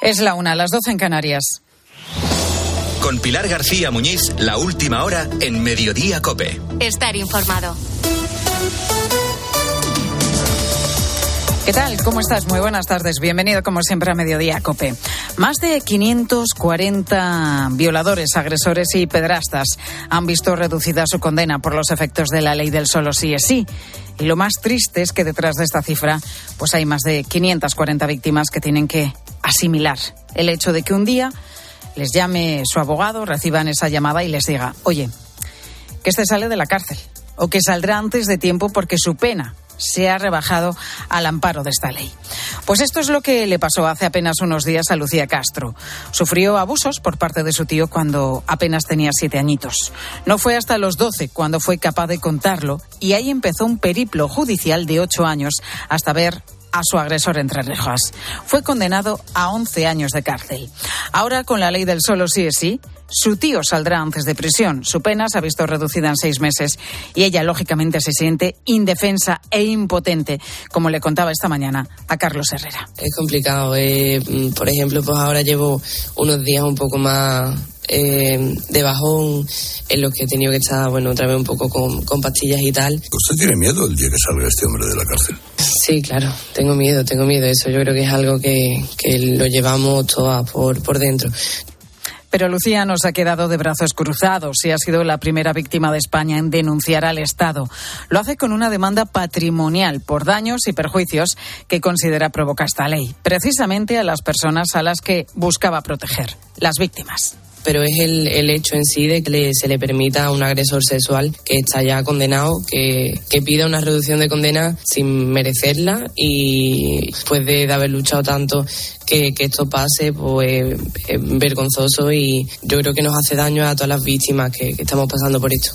Es la una, las doce en Canarias. Con Pilar García Muñiz, la última hora en Mediodía Cope. Estar informado. ¿Qué tal? ¿Cómo estás? Muy buenas tardes. Bienvenido, como siempre, a Mediodía Cope. Más de 540 violadores, agresores y pedrastas han visto reducida su condena por los efectos de la ley del solo sí es sí. Y lo más triste es que detrás de esta cifra, pues hay más de 540 víctimas que tienen que asimilar el hecho de que un día les llame su abogado, reciban esa llamada y les diga, oye, que este sale de la cárcel o que saldrá antes de tiempo porque su pena se ha rebajado al amparo de esta ley. Pues esto es lo que le pasó hace apenas unos días a Lucía Castro. Sufrió abusos por parte de su tío cuando apenas tenía siete añitos. No fue hasta los doce cuando fue capaz de contarlo y ahí empezó un periplo judicial de ocho años hasta ver a su agresor entre rejas. Fue condenado a 11 años de cárcel. Ahora, con la ley del solo sí es sí, su tío saldrá antes de prisión. Su pena se ha visto reducida en seis meses y ella, lógicamente, se siente indefensa e impotente, como le contaba esta mañana a Carlos Herrera. Es complicado. Eh, por ejemplo, pues ahora llevo unos días un poco más eh, de bajón en los que he tenido que estar, bueno, otra vez un poco con, con, pastillas y tal. ¿Usted tiene miedo el día que salga este hombre de la cárcel? Sí, claro, tengo miedo, tengo miedo. Eso yo creo que es algo que, que lo llevamos todas por, por dentro. Pero Lucía nos ha quedado de brazos cruzados y ha sido la primera víctima de España en denunciar al Estado. Lo hace con una demanda patrimonial por daños y perjuicios que considera provoca esta ley, precisamente a las personas a las que buscaba proteger, las víctimas pero es el, el, hecho en sí de que le, se le permita a un agresor sexual que está ya condenado que, que pida una reducción de condena sin merecerla y después de, haber luchado tanto que, que, esto pase pues es vergonzoso y yo creo que nos hace daño a todas las víctimas que, que estamos pasando por esto.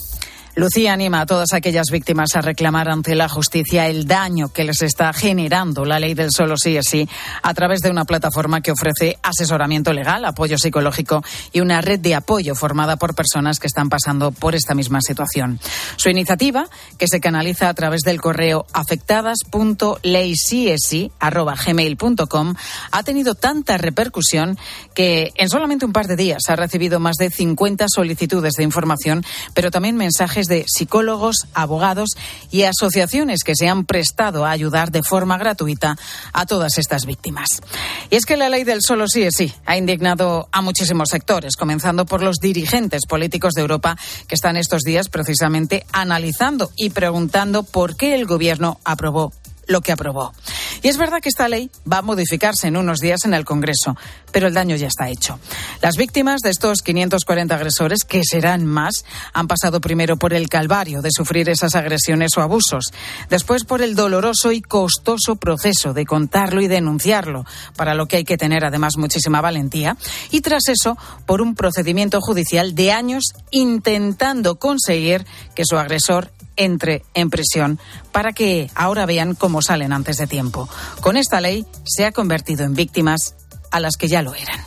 Lucía anima a todas aquellas víctimas a reclamar ante la justicia el daño que les está generando la ley del solo sí es sí a través de una plataforma que ofrece asesoramiento legal, apoyo psicológico y una red de apoyo formada por personas que están pasando por esta misma situación. Su iniciativa, que se canaliza a través del correo afectadas.leysiesi@gmail.com, ha tenido tanta repercusión que en solamente un par de días ha recibido más de 50 solicitudes de información, pero también mensajes de psicólogos, abogados y asociaciones que se han prestado a ayudar de forma gratuita a todas estas víctimas. Y es que la ley del solo sí es sí ha indignado a muchísimos sectores, comenzando por los dirigentes políticos de Europa que están estos días precisamente analizando y preguntando por qué el Gobierno aprobó lo que aprobó. Y es verdad que esta ley va a modificarse en unos días en el Congreso, pero el daño ya está hecho. Las víctimas de estos 540 agresores, que serán más, han pasado primero por el calvario de sufrir esas agresiones o abusos, después por el doloroso y costoso proceso de contarlo y denunciarlo, para lo que hay que tener además muchísima valentía, y tras eso por un procedimiento judicial de años intentando conseguir que su agresor entre en prisión para que ahora vean cómo salen antes de tiempo. Con esta ley se ha convertido en víctimas a las que ya lo eran.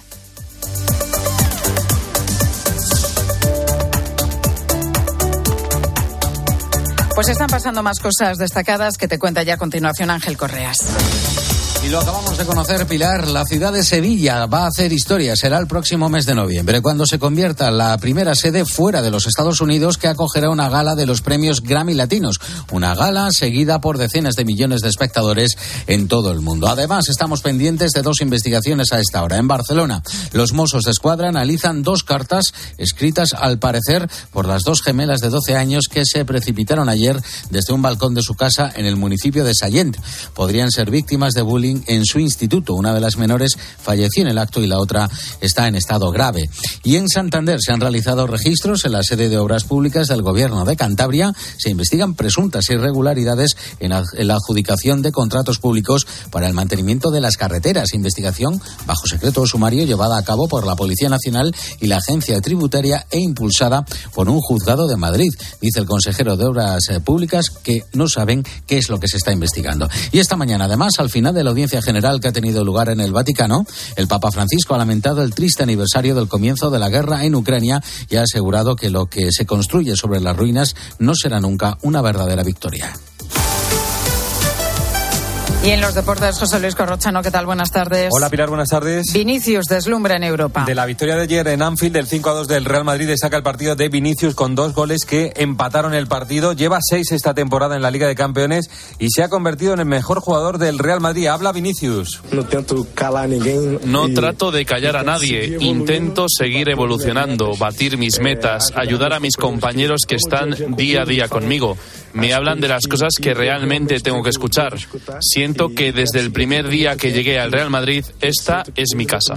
Pues están pasando más cosas destacadas que te cuenta ya a continuación Ángel Correas. Y lo acabamos de conocer, Pilar, la ciudad de Sevilla va a hacer historia. Será el próximo mes de noviembre, cuando se convierta la primera sede fuera de los Estados Unidos que acogerá una gala de los premios Grammy Latinos. Una gala seguida por decenas de millones de espectadores en todo el mundo. Además, estamos pendientes de dos investigaciones a esta hora. En Barcelona, los Mossos de Escuadra analizan dos cartas escritas, al parecer, por las dos gemelas de 12 años que se precipitaron ayer desde un balcón de su casa en el municipio de Sallent. Podrían ser víctimas de bullying en su instituto. Una de las menores falleció en el acto y la otra está en estado grave. Y en Santander se han realizado registros en la sede de obras públicas del gobierno de Cantabria. Se investigan presuntas irregularidades en la adjudicación de contratos públicos para el mantenimiento de las carreteras. Investigación bajo secreto sumario llevada a cabo por la Policía Nacional y la Agencia Tributaria e impulsada por un juzgado de Madrid. Dice el consejero de Obras Públicas que no saben qué es lo que se está investigando. Y esta mañana, además, al final de la audiencia general que ha tenido lugar en el Vaticano, el Papa Francisco ha lamentado el triste aniversario del comienzo de la guerra en Ucrania y ha asegurado que lo que se construye sobre las ruinas no será nunca una verdadera victoria. Y en los deportes, José Luis Corrochano, ¿qué tal? Buenas tardes. Hola Pilar, buenas tardes. Vinicius deslumbra en Europa. De la victoria de ayer en Anfield del 5 a 2 del Real Madrid saca el partido de Vinicius con dos goles que empataron el partido. Lleva seis esta temporada en la Liga de Campeones y se ha convertido en el mejor jugador del Real Madrid. Habla Vinicius. No trato de callar a nadie. Intento seguir evolucionando, batir mis metas, ayudar a mis compañeros que están día a día conmigo. Me hablan de las cosas que realmente tengo que escuchar. Siento que desde el primer día que llegué al Real Madrid, esta es mi casa.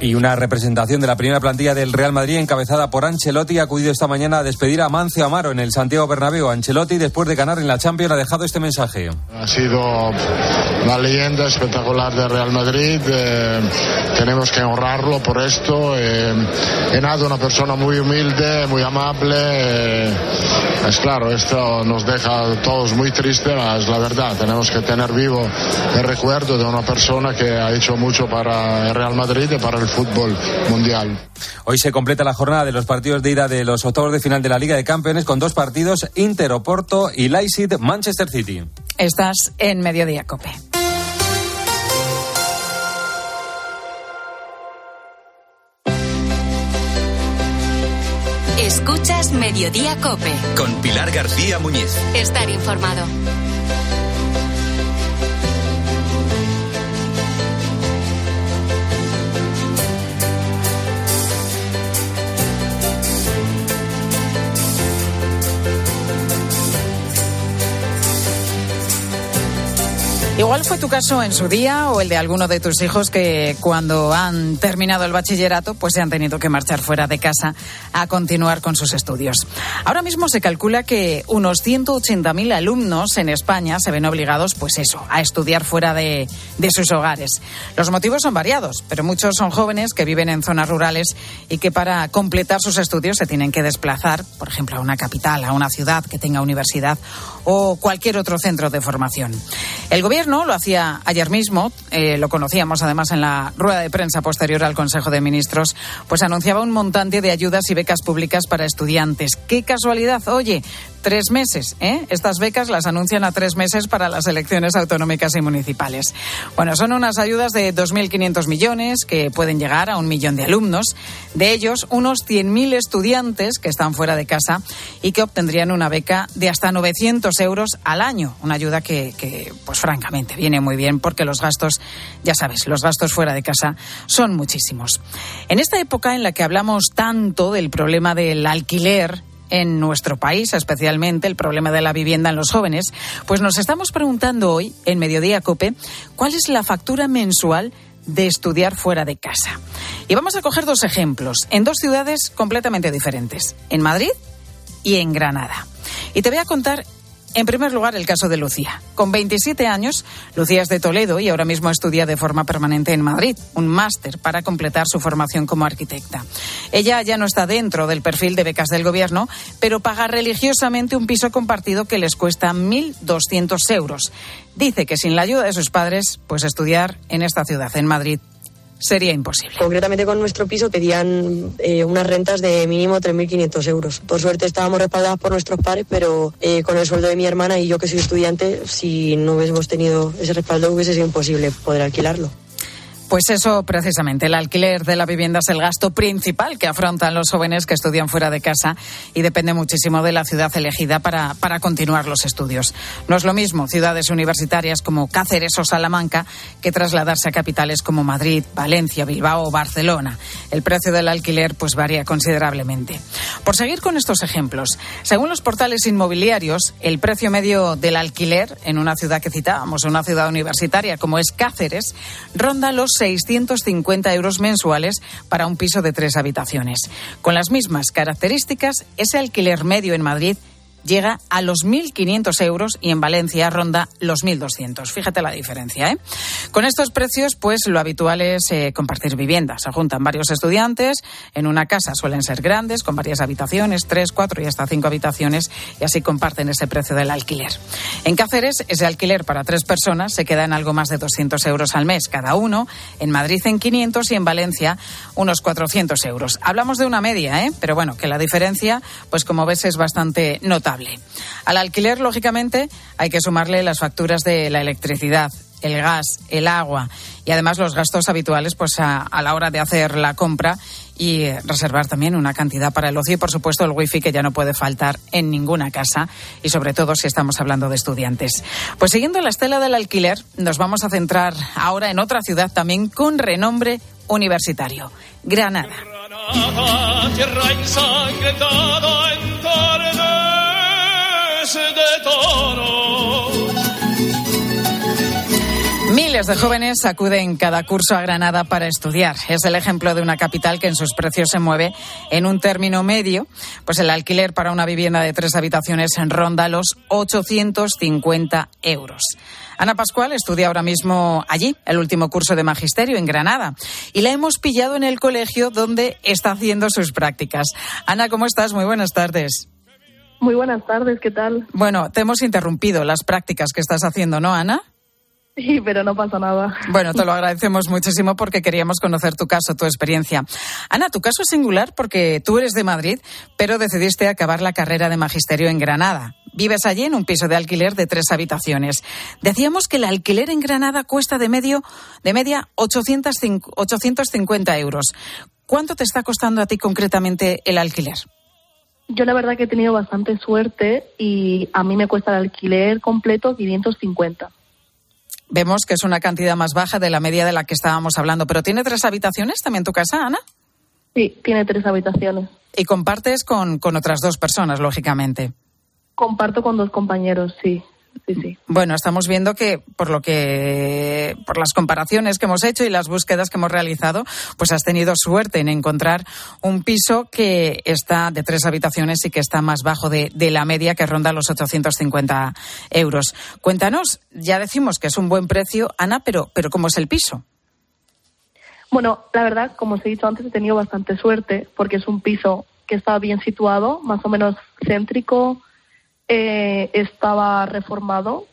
Y una representación de la primera plantilla del Real Madrid encabezada por Ancelotti ha acudido esta mañana a despedir a Mancio Amaro en el Santiago Bernabéu. Ancelotti, después de ganar en la Champions, ha dejado este mensaje. Ha sido una leyenda espectacular del Real Madrid. Eh, tenemos que honrarlo por esto. Eh, nada, una persona muy humilde, muy amable. Eh, es claro, esto nos deja a todos muy tristes, es la verdad. Tenemos que tener vivo el recuerdo de una persona que ha hecho mucho para el Real Madrid y para el fútbol mundial. Hoy se completa la jornada de los partidos de ida de los octavos de final de la Liga de Campeones con dos partidos, Inter Oporto y Leipzig Manchester City. Estás en Mediodía Cope. Escuchas Mediodía Cope. Con Pilar García Muñiz. Estar informado. Igual fue tu caso en su día o el de alguno de tus hijos que cuando han terminado el bachillerato pues se han tenido que marchar fuera de casa a continuar con sus estudios. Ahora mismo se calcula que unos 180.000 alumnos en España se ven obligados pues eso, a estudiar fuera de, de sus hogares. Los motivos son variados, pero muchos son jóvenes que viven en zonas rurales y que para completar sus estudios se tienen que desplazar, por ejemplo, a una capital, a una ciudad que tenga universidad o cualquier otro centro de formación. El gobierno no lo hacía ayer mismo, eh, lo conocíamos además en la rueda de prensa posterior al Consejo de Ministros, pues anunciaba un montante de ayudas y becas públicas para estudiantes. ¡Qué casualidad! Oye, tres meses. ¿eh? Estas becas las anuncian a tres meses para las elecciones autonómicas y municipales. Bueno, son unas ayudas de 2.500 millones que pueden llegar a un millón de alumnos. De ellos, unos 100.000 estudiantes que están fuera de casa y que obtendrían una beca de hasta 900 euros al año. Una ayuda que, que, pues francamente, viene muy bien porque los gastos, ya sabes, los gastos fuera de casa son muchísimos. En esta época en la que hablamos tanto del problema del alquiler en nuestro país, especialmente el problema de la vivienda en los jóvenes, pues nos estamos preguntando hoy, en Mediodía Cope, cuál es la factura mensual de estudiar fuera de casa. Y vamos a coger dos ejemplos, en dos ciudades completamente diferentes, en Madrid y en Granada. Y te voy a contar en primer lugar, el caso de Lucía. Con 27 años, Lucía es de Toledo y ahora mismo estudia de forma permanente en Madrid, un máster para completar su formación como arquitecta. Ella ya no está dentro del perfil de becas del gobierno, pero paga religiosamente un piso compartido que les cuesta 1.200 euros. Dice que sin la ayuda de sus padres, pues estudiar en esta ciudad, en Madrid, sería imposible. Concretamente con nuestro piso pedían eh, unas rentas de mínimo 3.500 euros. Por suerte estábamos respaldadas por nuestros padres, pero eh, con el sueldo de mi hermana y yo que soy estudiante, si no hubiésemos tenido ese respaldo hubiese sido imposible poder alquilarlo. Pues eso, precisamente, el alquiler de la vivienda es el gasto principal que afrontan los jóvenes que estudian fuera de casa y depende muchísimo de la ciudad elegida para, para continuar los estudios. No es lo mismo ciudades universitarias como Cáceres o Salamanca que trasladarse a capitales como Madrid, Valencia, Bilbao o Barcelona. El precio del alquiler pues varía considerablemente. Por seguir con estos ejemplos, según los portales inmobiliarios, el precio medio del alquiler en una ciudad que citábamos, una ciudad universitaria como es Cáceres, ronda los 650 euros mensuales para un piso de tres habitaciones. Con las mismas características, ese alquiler medio en Madrid llega a los 1.500 euros y en Valencia ronda los 1.200. Fíjate la diferencia. ¿eh? Con estos precios, pues lo habitual es eh, compartir viviendas. Se juntan varios estudiantes en una casa, suelen ser grandes, con varias habitaciones, tres, cuatro y hasta cinco habitaciones, y así comparten ese precio del alquiler. En Cáceres, ese alquiler para tres personas se queda en algo más de 200 euros al mes cada uno, en Madrid en 500 y en Valencia unos 400 euros. Hablamos de una media, ¿eh? pero bueno, que la diferencia, pues como ves, es bastante notable. Al alquiler, lógicamente, hay que sumarle las facturas de la electricidad, el gas, el agua y además los gastos habituales pues a, la hora de hacer la compra y reservar también una cantidad para el ocio y por supuesto el wifi que ya no puede faltar en ninguna casa y sobre todo si estamos hablando de estudiantes. Pues siguiendo la estela del alquiler nos vamos a centrar ahora en otra ciudad también con renombre universitario, Granada. Miles de jóvenes acuden cada curso a Granada para estudiar. Es el ejemplo de una capital que en sus precios se mueve en un término medio, pues el alquiler para una vivienda de tres habitaciones ronda los 850 euros. Ana Pascual estudia ahora mismo allí, el último curso de magisterio en Granada, y la hemos pillado en el colegio donde está haciendo sus prácticas. Ana, ¿cómo estás? Muy buenas tardes. Muy buenas tardes, ¿qué tal? Bueno, te hemos interrumpido las prácticas que estás haciendo, ¿no, Ana? Sí, pero no pasa nada. Bueno, te lo agradecemos muchísimo porque queríamos conocer tu caso, tu experiencia. Ana, tu caso es singular porque tú eres de Madrid, pero decidiste acabar la carrera de magisterio en Granada. Vives allí en un piso de alquiler de tres habitaciones. Decíamos que el alquiler en Granada cuesta de medio, de media 850 euros. ¿Cuánto te está costando a ti concretamente el alquiler? Yo la verdad que he tenido bastante suerte y a mí me cuesta el alquiler completo 550 vemos que es una cantidad más baja de la media de la que estábamos hablando. ¿Pero tiene tres habitaciones también tu casa, Ana? Sí, tiene tres habitaciones. ¿Y compartes con, con otras dos personas, lógicamente? Comparto con dos compañeros, sí. Bueno, estamos viendo que por lo que por las comparaciones que hemos hecho y las búsquedas que hemos realizado, pues has tenido suerte en encontrar un piso que está de tres habitaciones y que está más bajo de, la media que ronda los 850 euros. Cuéntanos, ya decimos que es un buen precio, Ana, pero pero ¿cómo es el piso? Bueno, la verdad, como os he dicho antes, he tenido bastante suerte porque es un piso que está bien situado, más o menos céntrico, eh, estaba reformado,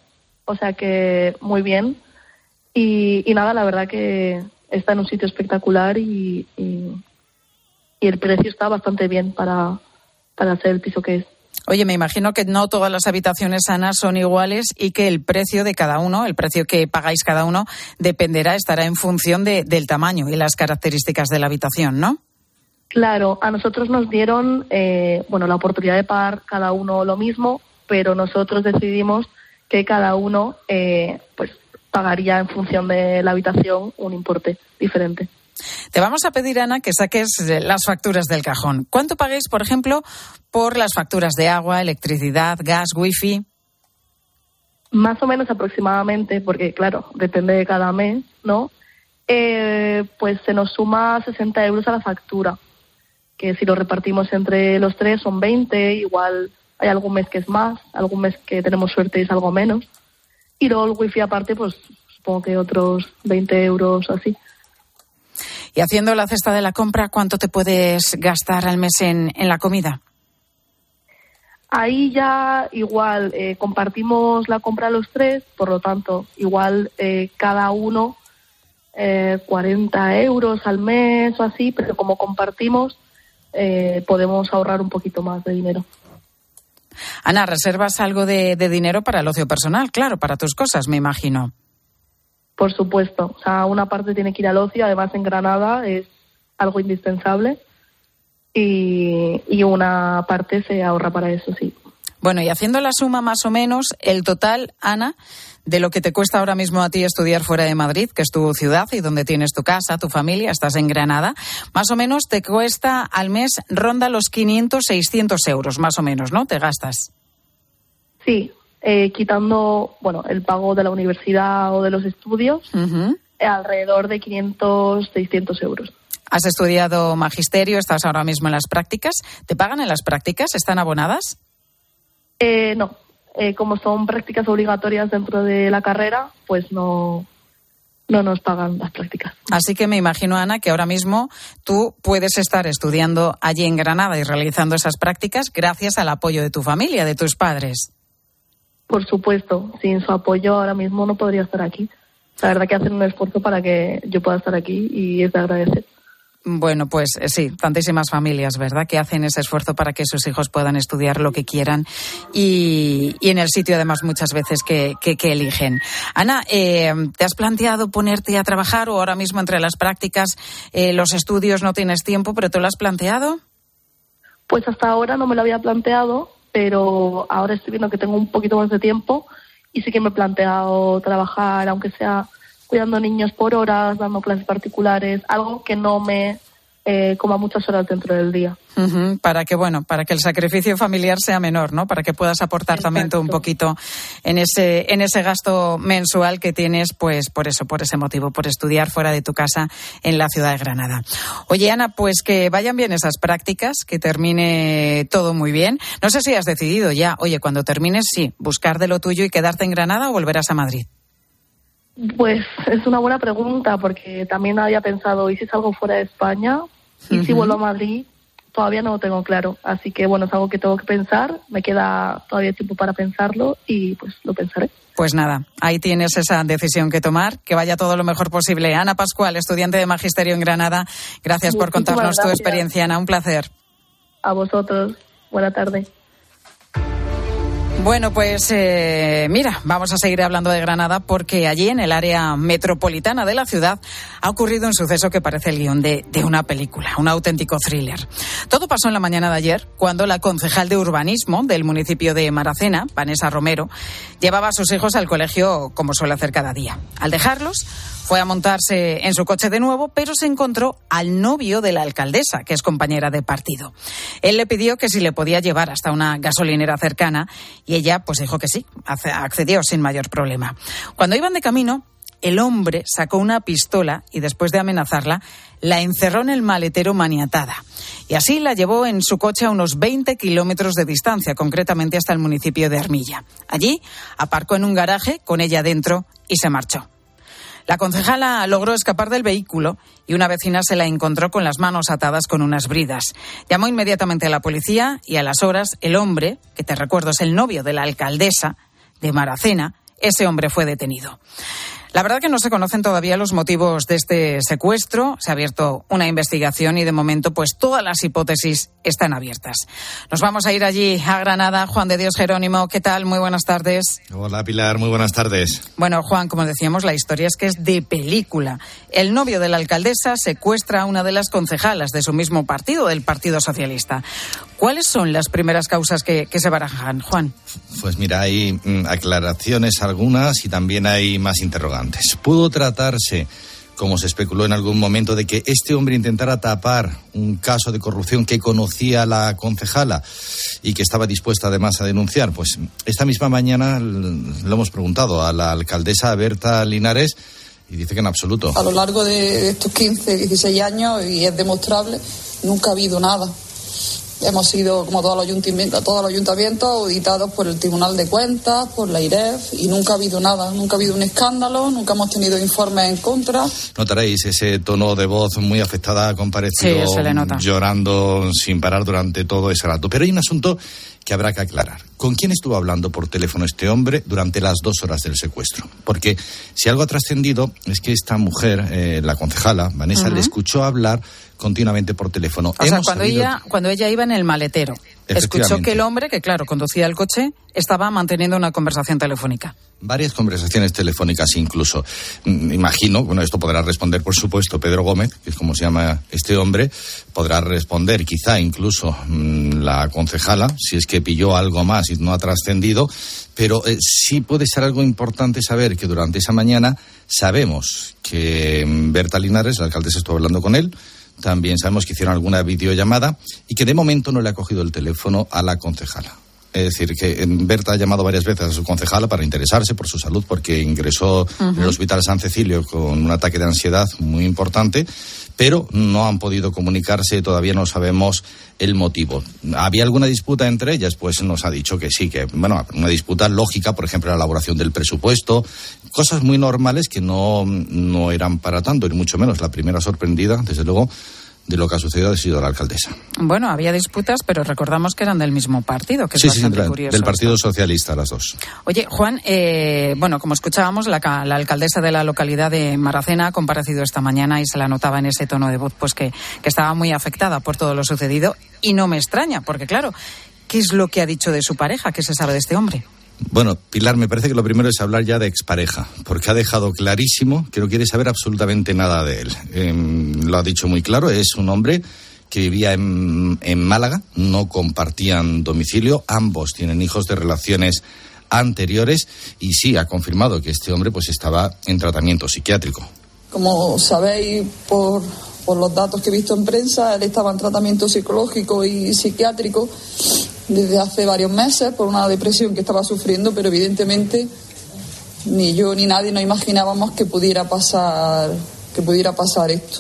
o sea que muy bien. Y, nada, la verdad que está en un sitio espectacular y, el precio está bastante bien para, para ser el piso que es. Oye, me imagino que no todas las habitaciones sanas son iguales y que el precio de cada uno, el precio que pagáis cada uno, dependerá, estará en función de, del tamaño y las características de la habitación, ¿no? Claro, a nosotros nos dieron eh, bueno la oportunidad de pagar cada uno lo mismo, pero nosotros decidimos que cada uno eh, pues pagaría en función de la habitación un importe diferente. Te vamos a pedir, Ana, que saques las facturas del cajón. ¿Cuánto pagáis, por ejemplo, por las facturas de agua, electricidad, gas, wifi? Más o menos aproximadamente, porque claro, depende de cada mes, ¿no? Eh, pues se nos suma 60 euros a la factura que si lo repartimos entre los tres son 20, igual hay algún mes que es más, algún mes que tenemos suerte y es algo menos. Y luego el wifi aparte, pues supongo que otros 20 euros así. Y haciendo la cesta de la compra, ¿cuánto te puedes gastar al mes en, en la comida? Ahí ya igual eh, compartimos la compra los tres, por lo tanto, igual eh, cada uno eh, 40 euros al mes o así, pero como compartimos, eh, podemos ahorrar un poquito más de dinero. Ana, ¿reservas algo de, dinero para el ocio personal? Claro, para tus cosas, me imagino. Por supuesto. O sea, una parte tiene que ir al ocio, además en Granada es algo indispensable. Y, y una parte se ahorra para eso, sí. Bueno, y haciendo la suma más o menos, el total, Ana, de lo que te cuesta ahora mismo a ti estudiar fuera de Madrid, que es tu ciudad y donde tienes tu casa, tu familia, estás en Granada, más o menos te cuesta al mes, ronda los 500, 600 euros, más o menos, ¿no? Te gastas. Sí, eh, quitando, bueno, el pago de la universidad o de los estudios, alrededor de 500, 600 euros. Has estudiado magisterio, estás ahora mismo en las prácticas. ¿Te pagan en las prácticas? ¿Están abonadas? Eh, no, eh, como son prácticas obligatorias dentro de la carrera, pues no, no nos pagan las prácticas. Así que me imagino, Ana, que ahora mismo tú puedes estar estudiando allí en Granada y realizando esas prácticas gracias al apoyo de tu familia, de tus padres. Por supuesto, sin su apoyo ahora mismo no podría estar aquí. La verdad que hacen un esfuerzo para que yo pueda estar aquí y es de agradecer. Bueno, pues eh, sí, tantísimas familias, ¿verdad?, que hacen ese esfuerzo para que sus hijos puedan estudiar lo que quieran y, en el sitio, además, muchas veces que, eligen. Ana, eh, ¿te has planteado ponerte a trabajar o ahora mismo entre las prácticas, eh, los estudios no tienes tiempo, pero tú lo has planteado? Pues hasta ahora no me lo había planteado, pero ahora estoy viendo que tengo un poquito más de tiempo y sí que me he planteado trabajar, aunque sea cuidando niños por horas, dando clases particulares, algo que no me eh, coma muchas horas dentro del día. para que bueno, para que el sacrificio familiar sea menor, ¿no? Para que puedas aportar también un poquito en ese en ese gasto mensual que tienes, pues por eso, por ese motivo, por estudiar fuera de tu casa en la ciudad de Granada. Oye Ana, pues que vayan bien esas prácticas, que termine todo muy bien. No sé si has decidido ya, oye, cuando termines sí, buscar de lo tuyo y quedarte en Granada o volverás a Madrid. Pues es una buena pregunta porque también había pensado, ¿y si salgo fuera de España? ¿Y si vuelvo a Madrid? Todavía no lo tengo claro. Así que bueno, es algo que tengo que pensar. Me queda todavía tiempo para pensarlo y pues lo pensaré. Pues nada, ahí tienes esa decisión que tomar. Que vaya todo lo mejor posible. Ana Pascual, estudiante de Magisterio en Granada. Gracias por contarnos tu experiencia, Ana. Un placer. A vosotros. Buena tarde. Bueno, pues eh, mira, vamos a seguir hablando de Granada porque allí en el área metropolitana de la ciudad ha ocurrido un suceso que parece el guion de, de, una película, un auténtico thriller. Todo pasó en la mañana de ayer cuando la concejal de urbanismo del municipio de Maracena, Vanessa Romero, llevaba a sus hijos al colegio como suele hacer cada día. Al dejarlos, fue a montarse en su coche de nuevo, pero se encontró al novio de la alcaldesa, que es compañera de partido. Él le pidió que si le podía llevar hasta una gasolinera cercana y ella pues dijo que sí, accedió sin mayor problema. Cuando iban de camino, el hombre sacó una pistola y después de amenazarla, la encerró en el maletero maniatada. Y así la llevó en su coche a unos 20 kilómetros de distancia, concretamente hasta el municipio de Armilla. Allí aparcó en un garaje con ella dentro y se marchó. La concejala logró escapar del vehículo y una vecina se la encontró con las manos atadas con unas bridas. Llamó inmediatamente a la policía y a las horas el hombre, que te recuerdo es el novio de la alcaldesa de Maracena, ese hombre fue detenido. La verdad que no se conocen todavía los motivos de este secuestro. Se ha abierto una investigación y de momento pues todas las hipótesis están abiertas. Nos vamos a ir allí a Granada. Juan de Dios Jerónimo, ¿qué tal? Muy buenas tardes. Hola Pilar, muy buenas tardes. Bueno, Juan, como decíamos, la historia es que es de película. El novio de la alcaldesa secuestra a una de las concejalas de su mismo partido, del Partido Socialista. ¿Cuáles son las primeras causas que, se barajan, Juan? Pues mira, hay mm, aclaraciones algunas y también hay más interrogantes. ¿Pudo tratarse, como se especuló en algún momento, de que este hombre intentara tapar un caso de corrupción que conocía la concejala y que estaba dispuesta además a denunciar? Pues esta misma mañana lo hemos preguntado a la alcaldesa Berta Linares y dice que en absoluto. A lo largo de estos 15, 16 años, y es demostrable, nunca ha habido nada Hemos sido, como todos los ayuntamientos, todos los ayuntamientos, auditados por el Tribunal de Cuentas, por la IREF, y nunca ha habido nada, nunca ha habido un escándalo, nunca hemos tenido informes en contra. Notaréis ese tono de voz muy afectada, comparecido, llorando sin parar durante todo ese rato. Pero hay un asunto que habrá que aclarar. ¿Con quién estuvo hablando por teléfono este hombre durante las dos horas del secuestro? Porque si algo ha trascendido es que esta mujer, eh, la concejala, Vanessa, le escuchó hablar continuamente por teléfono. O sea, cuando, ella, cuando ella iba en el maletero, escuchó que el hombre, que claro, conducía el coche, estaba manteniendo una conversación telefónica. Varias conversaciones telefónicas incluso. Mm, imagino, bueno, esto podrá responder, por supuesto, Pedro Gómez, que es como se llama este hombre, podrá responder quizá incluso mm, la concejala, si es que pilló algo más y no ha trascendido, pero eh, sí puede ser algo importante saber que durante esa mañana sabemos que mm, Berta Linares, la alcaldesa, estuvo hablando con él, también sabemos que hicieron alguna videollamada y que de momento no le ha cogido el teléfono a la concejala. Es decir, que Berta ha llamado varias veces a su concejala para interesarse por su salud porque ingresó en el Hospital San Cecilio con un ataque de ansiedad muy importante, pero no han podido comunicarse, todavía no sabemos el motivo. ¿Había alguna disputa entre ellas? Pues nos ha dicho que sí, que, bueno, una disputa lógica, por ejemplo, la elaboración del presupuesto, cosas muy normales que no, no eran para tanto, y mucho menos. La primera sorprendida, desde luego, de lo que ha sucedido ha sido la alcaldesa. Bueno, había disputas, pero recordamos que eran del mismo partido, que es sí, sí, bastante del- curioso. del Partido Socialista, las dos. Oye, Juan, eh, bueno, como escuchábamos, la, la alcaldesa de la localidad de Maracena ha comparecido esta mañana y se la notaba en ese tono de voz, pues que, que estaba muy afectada por todo lo sucedido. Y no me extraña, porque claro, ¿qué es lo que ha dicho de su pareja? ¿Qué se sabe de este hombre? Bueno, Pilar, me parece que lo primero es hablar ya de expareja, porque ha dejado clarísimo que no quiere saber absolutamente nada de él. Em, lo ha dicho muy claro, es un hombre que vivía en, en Málaga, no compartían domicilio, ambos tienen hijos de relaciones anteriores y sí ha confirmado que este hombre pues estaba en tratamiento psiquiátrico. Como sabéis por, por los datos que he visto en prensa, él estaba en tratamiento psicológico y psiquiátrico desde hace varios meses por una depresión que estaba sufriendo, pero evidentemente ni yo ni nadie nos imaginábamos que pudiera pasar que pudiera pasar esto.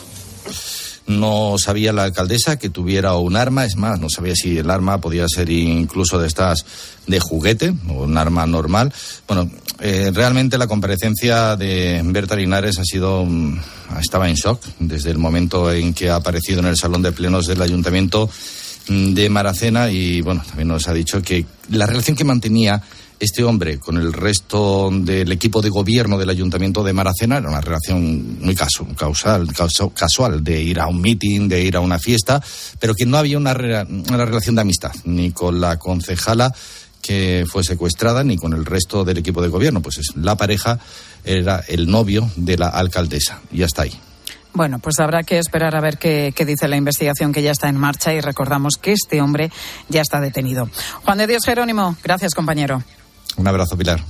No sabía la alcaldesa que tuviera un arma, es más, no sabía si el arma podía ser incluso de estas de juguete o un arma normal. Bueno, eh, realmente la comparecencia de Berta Linares ha sido. mm, estaba en shock desde el momento en que ha aparecido en el salón de plenos del ayuntamiento mm, de Maracena y, bueno, también nos ha dicho que la relación que mantenía este hombre con el resto del equipo de gobierno del ayuntamiento de Maracena era una relación muy casu- causal, causa- casual, de ir a un meeting, de ir a una fiesta, pero que no había una, una relación de amistad, ni con la concejala que fue secuestrada, ni con el resto del equipo de gobierno. Pues es, la pareja era el novio de la alcaldesa, y hasta ahí. Bueno, pues habrá que esperar a ver qué dice la investigación que ya está en marcha y recordamos que este hombre ya está detenido. Juan de Dios Jerónimo, gracias compañero. Un abrazo, Pilar.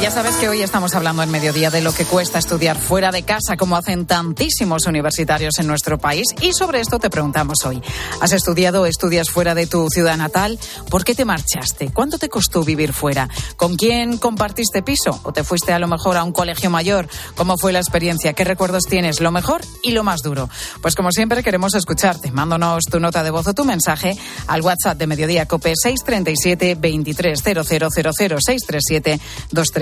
Ya sabes que hoy estamos hablando en mediodía de lo que cuesta estudiar fuera de casa, como hacen tantísimos universitarios en nuestro país. Y sobre esto te preguntamos hoy. ¿Has estudiado o estudias fuera de tu ciudad natal? ¿Por qué te marchaste? ¿Cuánto te costó vivir fuera? ¿Con quién compartiste piso? ¿O te fuiste a lo mejor a un colegio mayor? ¿Cómo fue la experiencia? ¿Qué recuerdos tienes? Lo mejor y lo más duro. Pues como siempre queremos escucharte. Mándanos tu nota de voz o tu mensaje al WhatsApp de Mediodía Cope 637 230000 637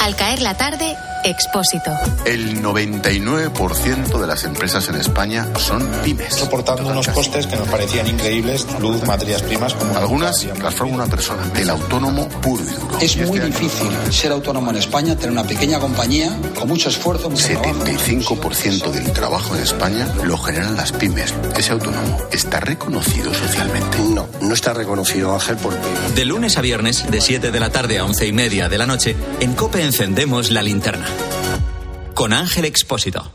Al caer la tarde, Expósito. El 99% de las empresas en España son pymes. soportando unos costes que nos parecían increíbles, luz, materias primas, como Algunas las forma una persona, el autónomo puro y duro. Es muy difícil ser autónomo en España, tener una pequeña compañía con mucho esfuerzo, mucho trabajo. 75% del trabajo en España lo generan las pymes. Ese autónomo está reconocido socialmente. No, no está reconocido, Ángel, porque De lunes a viernes, de 7 de la tarde a 11 y media de la noche, en Cope encendemos la linterna. Con Ángel Expósito.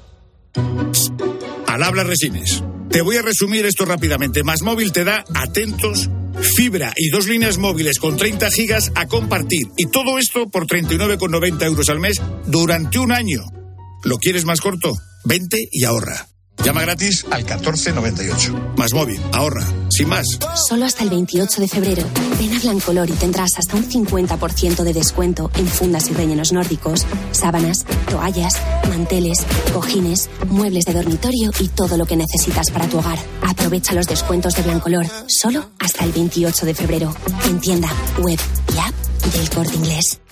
Al habla Resines. Te voy a resumir esto rápidamente. Más móvil te da atentos, fibra y dos líneas móviles con 30 gigas a compartir. Y todo esto por 39,90 euros al mes durante un año. ¿Lo quieres más corto? Vente y ahorra. Llama gratis al 1498. Más móvil, ahorra. Sin más. Solo hasta el 28 de febrero. Ven a Blancolor y tendrás hasta un 50% de descuento en fundas y rellenos nórdicos, sábanas, toallas, manteles, cojines, muebles de dormitorio y todo lo que necesitas para tu hogar. Aprovecha los descuentos de Blancolor solo hasta el 28 de febrero. En tienda, web y app del corte inglés.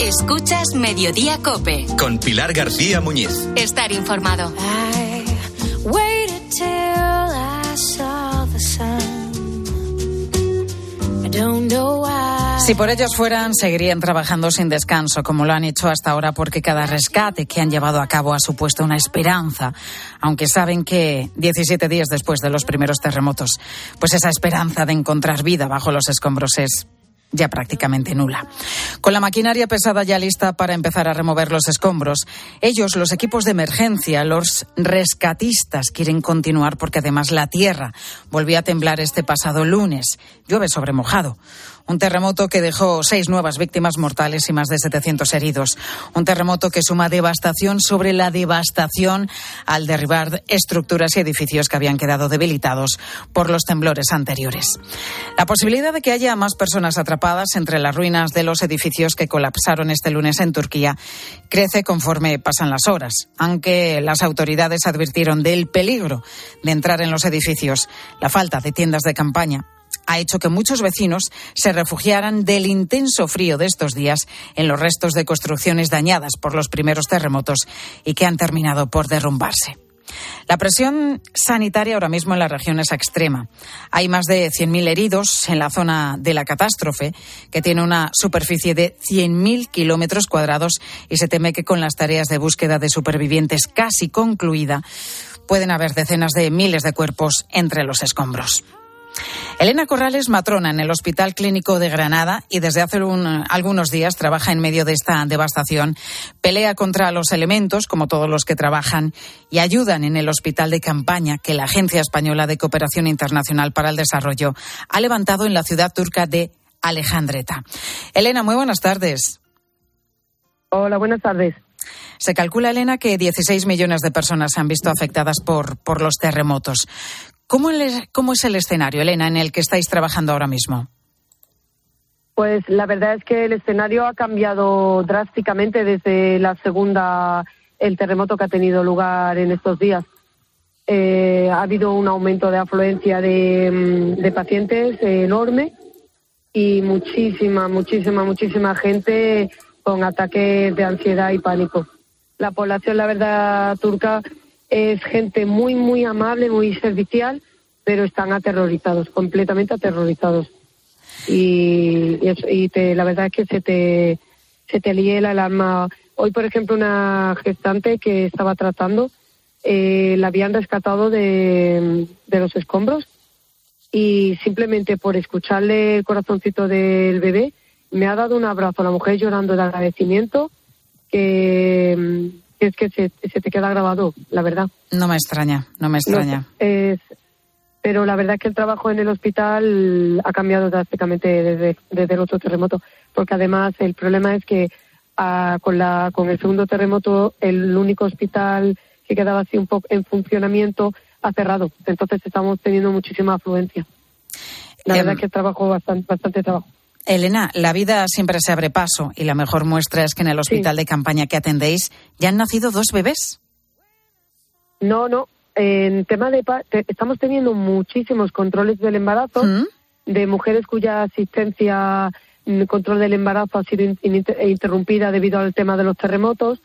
Escuchas Mediodía Cope. Con Pilar García Muñiz. Estar informado. Waited till I saw the sun. I don't know why. Si por ellos fueran, seguirían trabajando sin descanso, como lo han hecho hasta ahora, porque cada rescate que han llevado a cabo ha supuesto una esperanza, aunque saben que 17 días después de los primeros terremotos, pues esa esperanza de encontrar vida bajo los escombros es ya prácticamente nula. Con la maquinaria pesada ya lista para empezar a remover los escombros, ellos, los equipos de emergencia, los rescatistas, quieren continuar porque además la tierra volvió a temblar este pasado lunes. Llueve sobre mojado. Un terremoto que dejó seis nuevas víctimas mortales y más de 700 heridos. Un terremoto que suma devastación sobre la devastación al derribar estructuras y edificios que habían quedado debilitados por los temblores anteriores. La posibilidad de que haya más personas atrapadas entre las ruinas de los edificios que colapsaron este lunes en Turquía crece conforme pasan las horas, aunque las autoridades advirtieron del peligro de entrar en los edificios, la falta de tiendas de campaña ha hecho que muchos vecinos se refugiaran del intenso frío de estos días en los restos de construcciones dañadas por los primeros terremotos y que han terminado por derrumbarse. La presión sanitaria ahora mismo en la región es extrema. Hay más de 100.000 heridos en la zona de la catástrofe, que tiene una superficie de 100.000 kilómetros cuadrados y se teme que con las tareas de búsqueda de supervivientes casi concluida, pueden haber decenas de miles de cuerpos entre los escombros. Elena Corrales, matrona en el Hospital Clínico de Granada y desde hace algunos días trabaja en medio de esta devastación. Pelea contra los elementos, como todos los que trabajan, y ayudan en el hospital de campaña que la Agencia Española de Cooperación Internacional para el Desarrollo ha levantado en la ciudad turca de Alejandreta. Elena, muy buenas tardes. Hola, buenas tardes. Se calcula, Elena, que 16 millones de personas se han visto afectadas por, por los terremotos. ¿Cómo, es el escenario, Elena, en el que estáis trabajando ahora mismo? Pues la verdad es que el escenario ha cambiado drásticamente desde la segunda, el terremoto que ha tenido lugar en estos días. Eh, ha habido un aumento de afluencia de, mm, pacientes enorme y muchísima, muchísima, muchísima gente con ataques de ansiedad y pánico. La población, la verdad, turca es gente muy, muy amable, muy servicial, pero están aterrorizados, completamente aterrorizados. Y, y, la verdad es que se te, se te liela el alma. Hoy, por ejemplo, una gestante que estaba tratando, eh, la habían rescatado de, de los escombros y simplemente por escucharle el corazoncito del bebé, me ha dado un abrazo a la mujer llorando de agradecimiento que es que se, te queda grabado, la verdad. No me extraña, no me extraña. pero la verdad es que el trabajo en el hospital ha cambiado drásticamente desde, desde el otro terremoto, porque además el problema es que ah, con, la, con el segundo terremoto el único hospital que quedaba así un poco en funcionamiento ha cerrado, entonces estamos teniendo muchísima afluencia. La verdad em, es que trabajo bastante, bastante trabajo. Elena, la vida siempre se abre paso y la mejor muestra es que en el hospital de campaña que atendéis ya han nacido dos bebés. No, no. En tema de estamos teniendo muchísimos controles del embarazo ¿Mm? de mujeres cuya asistencia mm, control del embarazo ha sido interrumpida debido al tema de los terremotos.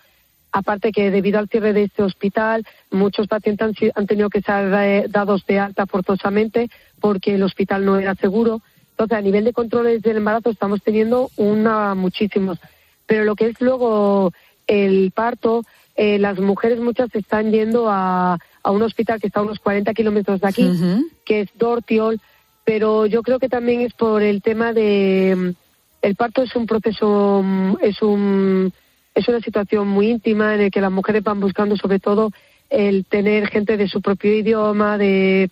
Aparte que debido al cierre de este hospital, muchos pacientes han, han tenido que ser eh, dados de alta forzosamente porque el hospital no era seguro. Entonces, a nivel de controles del embarazo estamos teniendo una muchísimos. Pero lo que es luego el parto, eh, las mujeres muchas están yendo a, a, un hospital que está a unos 40 kilómetros de aquí, que es Dortiol, pero yo creo que también es por el tema de... El parto es un proceso, es un es una situación muy íntima en el que las mujeres van buscando sobre todo el tener gente de su propio idioma, de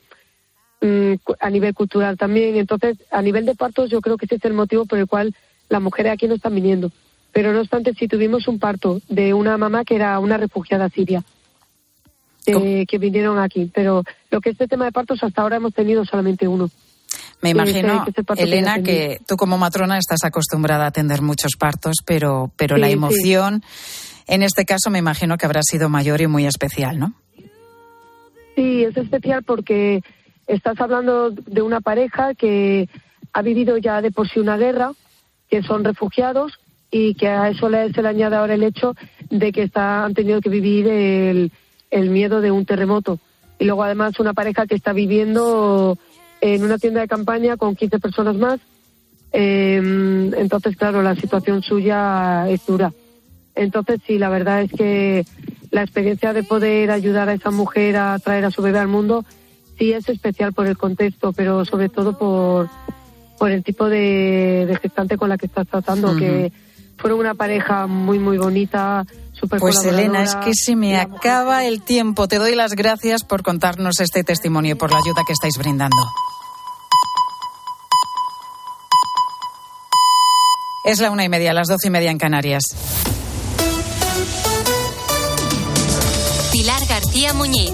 Mm, a nivel cultural también. Entonces, a nivel de partos, yo creo que ese es el motivo por el cual las mujeres aquí no están viniendo. Pero no obstante, si tuvimos un parto de una mamá que era una refugiada siria, eh, que vinieron aquí. Pero lo que es este tema de partos, hasta ahora hemos tenido solamente uno. Me imagino, Elena, que tú como matrona estás acostumbrada a atender muchos partos, pero, pero la emoción, en este caso, me imagino que habrá sido mayor y muy especial, ¿no? Sí, es especial porque Estás hablando de una pareja que ha vivido ya de por sí una guerra, que son refugiados y que a eso se le añade ahora el hecho de que está, han tenido que vivir el, el miedo de un terremoto. Y luego además una pareja que está viviendo en una tienda de campaña con 15 personas más Em, entonces, claro, la situación suya es dura. Entonces, sí, la verdad es que la experiencia de poder ayudar a esa mujer a traer a su bebé al mundo sí es especial por el contexto, pero sobre todo por, por el tipo de, gestante con la que estás tratando, que fueron una pareja muy, muy bonita. Pues Elena, es que se me acaba el tiempo. Te doy las gracias por contarnos este testimonio y por la ayuda que estáis brindando. Es la una y media, las doce y media en Canarias. Pilar García Muñiz.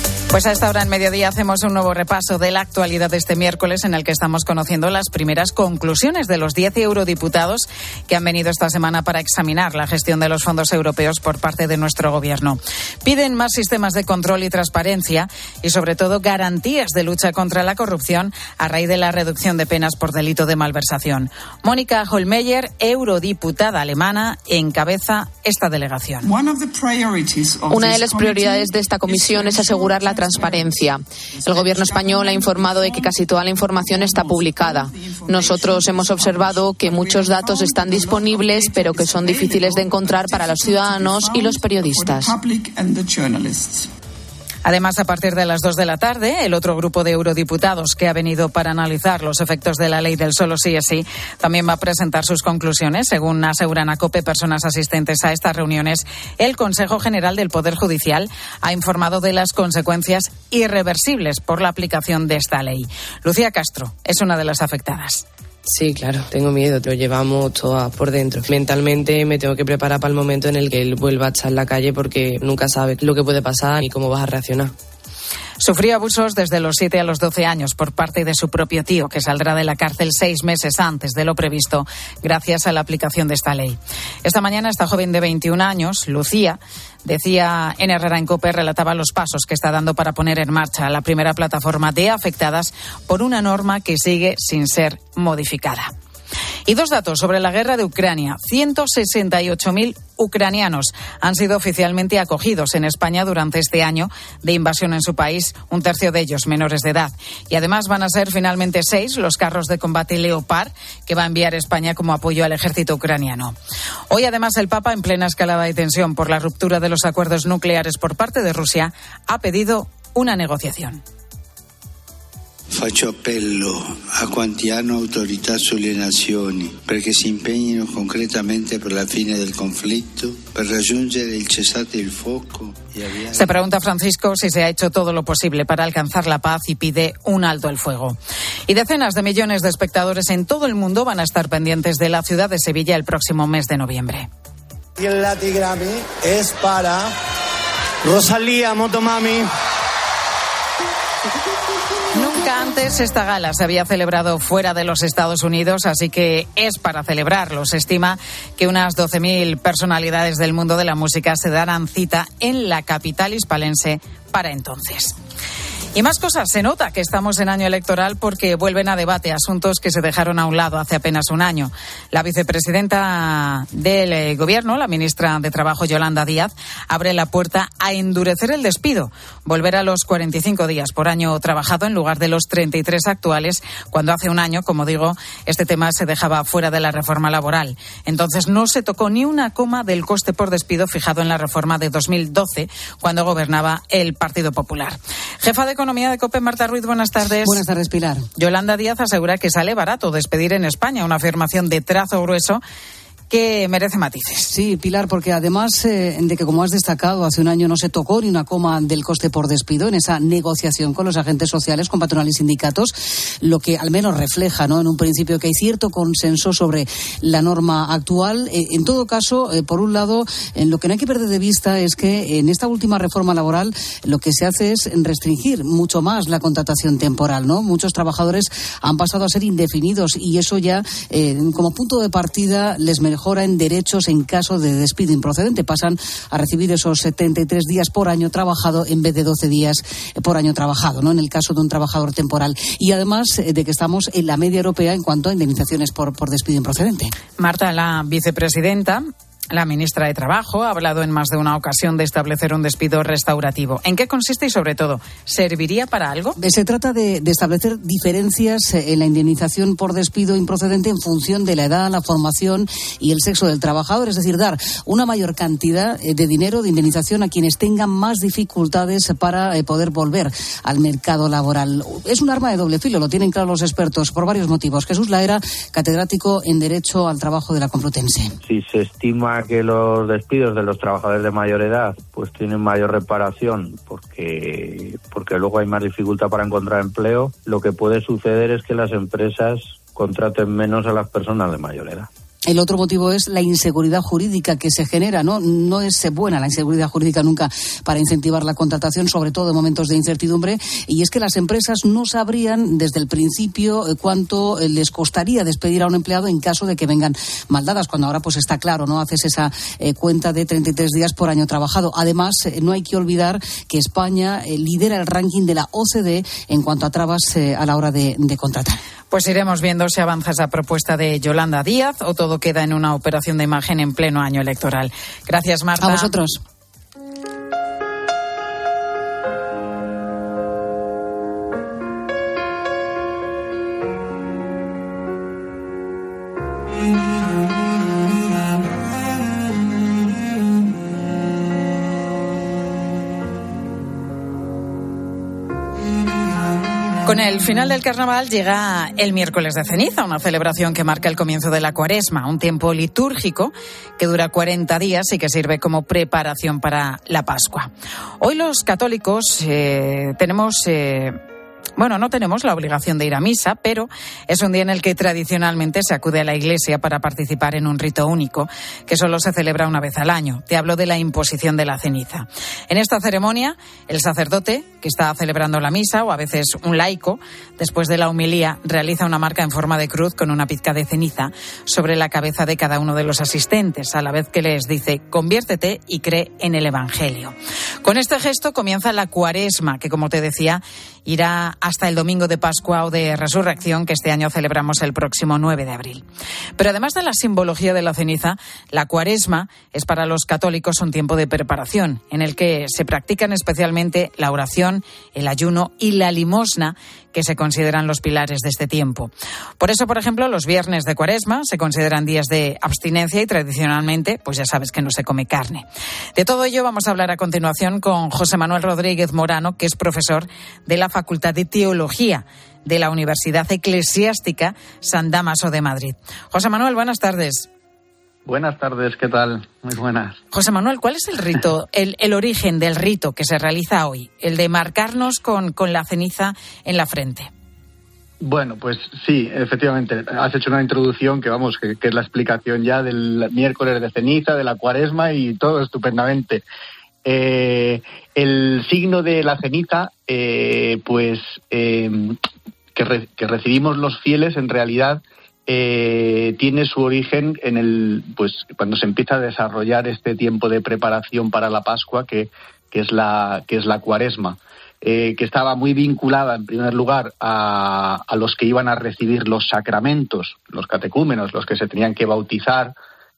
Pues a esta hora en mediodía hacemos un nuevo repaso de la actualidad de este miércoles en el que estamos conociendo las primeras conclusiones de los 10 eurodiputados que han venido esta semana para examinar la gestión de los fondos europeos por parte de nuestro gobierno. Piden más sistemas de control y transparencia y sobre todo garantías de lucha contra la corrupción a raíz de la reducción de penas por delito de malversación. Mónica Holmeyer, eurodiputada alemana, encabeza esta delegación. Una de las prioridades de esta comisión es asegurar la transparencia. El Gobierno español ha informado de que casi toda la información está publicada. Nosotros hemos observado que muchos datos están disponibles, pero que son difíciles de encontrar para los ciudadanos y los periodistas. Además, a partir de las dos de la tarde, el otro grupo de eurodiputados que ha venido para analizar los efectos de la ley del solo sí es sí también va a presentar sus conclusiones. Según aseguran a COPE, personas asistentes a estas reuniones, el Consejo General del Poder Judicial ha informado de las consecuencias irreversibles por la aplicación de esta ley. Lucía Castro es una de las afectadas. Sí, claro, tengo miedo, lo llevamos todas por dentro. Mentalmente me tengo que preparar para el momento en el que él vuelva a echar en la calle porque nunca sabe lo que puede pasar ni cómo vas a reaccionar. Sufrió abusos desde los 7 a los 12 años por parte de su propio tío, que saldrá de la cárcel seis meses antes de lo previsto, gracias a la aplicación de esta ley. Esta mañana, esta joven de 21 años, Lucía, decía en Herrera en Cope, relataba los pasos que está dando para poner en marcha la primera plataforma de afectadas por una norma que sigue sin ser modificada. Y dos datos sobre la guerra de Ucrania. 168.000 ucranianos han sido oficialmente acogidos en España durante este año de invasión en su país, un tercio de ellos menores de edad. Y además van a ser finalmente seis los carros de combate Leopard que va a enviar España como apoyo al ejército ucraniano. Hoy además el Papa, en plena escalada de tensión por la ruptura de los acuerdos nucleares por parte de Rusia, ha pedido una negociación. Faccio appello a quanti hanno autorità sulle nazioni perché si impegnino concretamente per la fine del conflitto, per raggiungere il cessate il fuoco. Se pregunta Francisco si se ha hecho todo lo posible para alcanzar la paz y pide un alto el fuego. Y decenas de millones de espectadores en todo el mundo van a estar pendientes de la ciudad de Sevilla el próximo mes de noviembre. Y el Latigrami es para Rosalía Motomami. Antes esta gala se había celebrado fuera de los Estados Unidos, así que es para celebrarlo. Se estima que unas 12.000 personalidades del mundo de la música se darán cita en la capital hispalense para entonces. Y más cosas, se nota que estamos en año electoral porque vuelven a debate asuntos que se dejaron a un lado hace apenas un año. La vicepresidenta del eh, Gobierno, la ministra de Trabajo Yolanda Díaz, abre la puerta a endurecer el despido, volver a los 45 días por año trabajado en lugar de los 33 actuales, cuando hace un año, como digo, este tema se dejaba fuera de la reforma laboral. Entonces no se tocó ni una coma del coste por despido fijado en la reforma de 2012, cuando gobernaba el Partido Popular. Jefa de Economía de COPE, Marta Ruiz, buenas tardes. Buenas tardes, Pilar. Yolanda Díaz asegura que sale barato despedir en España, una afirmación de trazo grueso que merece matices. Sí, Pilar, porque además eh, de que, como has destacado, hace un año no se tocó ni una coma del coste por despido en esa negociación con los agentes sociales, con patronales y sindicatos, lo que al menos refleja, ¿no? En un principio que hay cierto consenso sobre la norma actual. Eh, en todo caso, eh, por un lado, en lo que no hay que perder de vista es que en esta última reforma laboral lo que se hace es restringir mucho más la contratación temporal, ¿no? Muchos trabajadores han pasado a ser indefinidos y eso ya, como punto de partida, les mejora mejora en derechos en caso de despido improcedente. Pasan a recibir esos 73 días por año trabajado en vez de 12 días por año trabajado, ¿no? En el caso de un trabajador temporal. Y además eh, de que estamos en la media europea en cuanto a indemnizaciones por, por despido improcedente. Marta, la vicepresidenta La ministra de Trabajo ha hablado en más de una ocasión de establecer un despido restaurativo. ¿En qué consiste y, sobre todo, serviría para algo? Se trata de, establecer diferencias en la indemnización por despido improcedente en función de la edad, la formación y el sexo del trabajador, es decir, dar una mayor cantidad eh, de dinero de indemnización a quienes tengan más dificultades para eh, poder volver al mercado laboral. Es un arma de doble filo, lo tienen claro los expertos por varios motivos. Jesús Laera, catedrático en Derecho al Trabajo de la Complutense. Si se estima que los despidos de los trabajadores de mayor edad pues tienen mayor reparación porque, porque luego hay más dificultad para encontrar empleo, lo que puede suceder es que las empresas contraten menos a las personas de mayor edad. El otro motivo es la inseguridad jurídica que se genera, ¿no? No es buena la inseguridad jurídica nunca para incentivar la contratación, sobre todo en momentos de incertidumbre, y es que las empresas no sabrían desde el principio eh, cuánto eh, les costaría despedir a un empleado en caso de que vengan maldadas, cuando ahora pues está claro, ¿no? Haces esa eh, cuenta de 33 días por año trabajado. Además, no hay que olvidar que España lidera el ranking de la OCDE en cuanto a trabas a la hora de, de contratar. Pues iremos viendo si avanza esa propuesta de Yolanda Díaz o todo queda en una operación de imagen en pleno año electoral. Gracias, Marta. A vosotros. Con el final del carnaval llega el miércoles de ceniza, una celebración que marca el comienzo de la cuaresma, un tiempo litúrgico que dura 40 días y que sirve como preparación para la Pascua. Hoy los católicos eh, tenemos eh, bueno, no tenemos la obligación de ir a misa, pero es un día en el que tradicionalmente se acude a la iglesia para participar en un rito único que solo se celebra una vez al año. Te hablo de la imposición de la ceniza. En esta ceremonia, el sacerdote, que está celebrando la misa, o a veces un laico, después de la humilía, realiza una marca en forma de cruz con una pizca de ceniza sobre la cabeza de cada uno de los asistentes, a la vez que les dice, conviértete y cree en el Evangelio. Con este gesto comienza la cuaresma, que como te decía, irá hasta el domingo de Pascua o de Resurrección, que este año celebramos el próximo 9 de abril. Pero además de la simbología de la ceniza, la cuaresma es para los católicos un tiempo de preparación, en el que se practican especialmente la oración, el ayuno y la limosna, que se consideran los pilares de este tiempo. Por eso, por ejemplo, los viernes de cuaresma se consideran días de abstinencia y tradicionalmente, pues ya sabes que no se come carne. De todo ello vamos a hablar a continuación con José Manuel Rodríguez Morano, que es profesor de la Facultad de Teología de la Universidad Eclesiástica San Damaso de Madrid. José Manuel, buenas tardes. Buenas tardes, ¿qué tal? Muy buenas. José Manuel, ¿cuál es el rito, el, el origen del rito que se realiza hoy? El de marcarnos con, con la ceniza en la frente. Bueno, pues sí, efectivamente. Has hecho una introducción que, vamos, que, es la explicación ya del miércoles de ceniza, de la cuaresma y todo estupendamente. Eh, el signo de la ceniza, eh, pues, eh, que, que recibimos los fieles en realidad eh, tiene su origen en el, pues, cuando se empieza a desarrollar este tiempo de preparación para la Pascua, que, que es la, que es la Cuaresma. Eh, que estaba muy vinculada, en primer lugar, a, a, los que iban a recibir los sacramentos, los catecúmenos, los que se tenían que bautizar,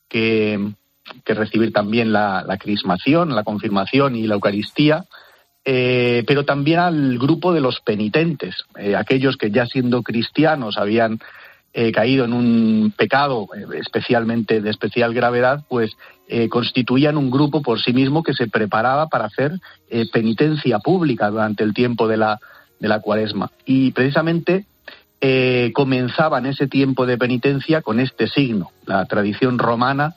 que, que recibir también la, la, crismación, la confirmación y la Eucaristía, eh, pero también al grupo de los penitentes, aquellos que ya siendo cristianos habían eh, caído en un pecado eh, especialmente de especial gravedad, pues eh, constituían un grupo por sí mismo que se preparaba para hacer penitencia pública durante el tiempo de la, de la cuaresma. Y precisamente comenzaban ese tiempo de penitencia con este signo, la tradición romana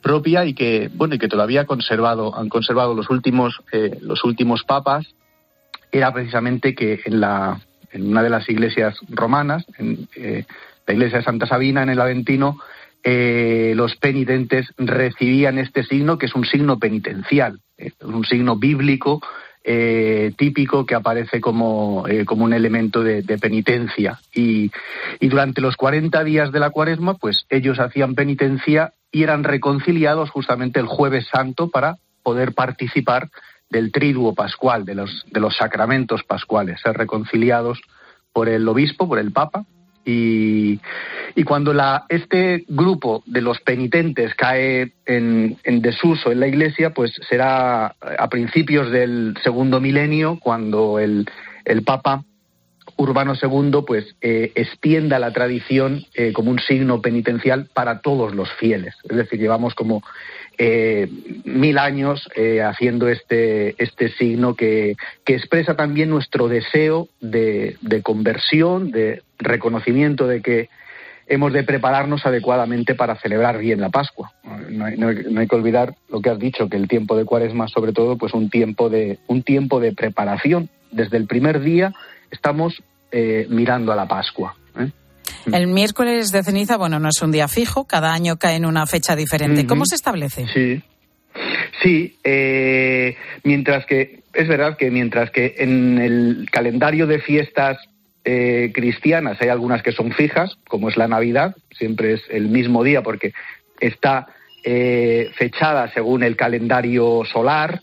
propia y que bueno y que todavía han conservado los últimos los últimos papas era precisamente que en la en una de las iglesias romanas en, la iglesia de Santa Sabina en el Aventino, eh, los penitentes recibían este signo, que es un signo penitencial, es un signo bíblico eh, típico que aparece como, eh, como un elemento de, penitencia. Y, y, durante los 40 días de la cuaresma, pues ellos hacían penitencia y eran reconciliados justamente el jueves santo para poder participar del triduo pascual, de los, de los sacramentos pascuales, ser reconciliados por el obispo, por el papa, y, Y cuando la, este grupo de los penitentes cae en, desuso en la Iglesia, pues será a principios del segundo milenio cuando el, Papa Urbano II pues eh, extienda la tradición eh, como un signo penitencial para todos los fieles. Es decir, llevamos como eh, mil años eh, haciendo este, este signo que, que, expresa también nuestro deseo de, de, conversión, de reconocimiento de que hemos de prepararnos adecuadamente para celebrar bien la Pascua. No hay, no hay, que olvidar lo que has dicho, que el tiempo de Cuaresma, sobre todo, pues un tiempo de, un tiempo de preparación. Desde el primer día estamos eh, mirando a la Pascua. El miércoles de ceniza, bueno, no es un día fijo, cada año cae en una fecha diferente. ¿Cómo se establece? Sí. Sí, eh, mientras que es verdad que mientras que en el calendario de fiestas eh, cristianas hay algunas que son fijas, como es la Navidad, siempre es el mismo día porque está eh, fechada según el calendario solar.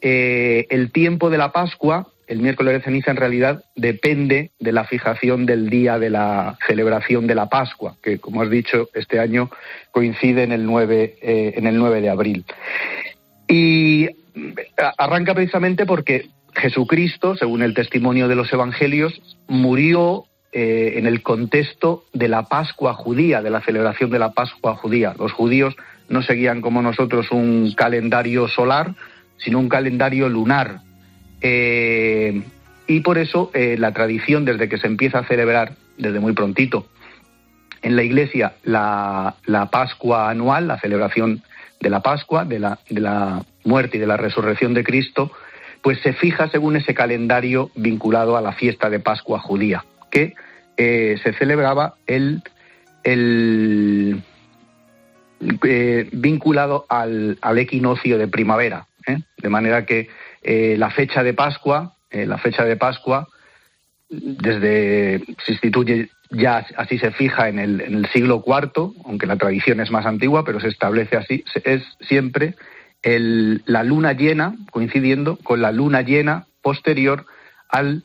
el tiempo de la Pascua el miércoles de ceniza en realidad depende de la fijación del día de la celebración de la Pascua, que como has dicho, este año coincide en el 9, eh, en el 9 de abril. Y arranca precisamente porque Jesucristo, según el testimonio de los evangelios, murió eh, en el contexto de la Pascua judía, de la celebración de la Pascua judía. Los judíos no seguían como nosotros un calendario solar, sino un calendario lunar, eh, y por eso eh, la tradición, desde que se empieza a celebrar, desde muy prontito, en la Iglesia, la, Pascua anual, la celebración de la Pascua, de la, de la muerte y de la resurrección de Cristo, pues se fija según ese calendario vinculado a la fiesta de Pascua judía, que eh, se celebraba el, el vinculado al, al, equinoccio de primavera. De manera que eh, la fecha de Pascua, eh, la fecha de Pascua, desde se instituye ya así se fija en el, siglo IV, aunque la tradición es más antigua, pero se establece así, es siempre la luna llena, coincidiendo con la luna llena posterior al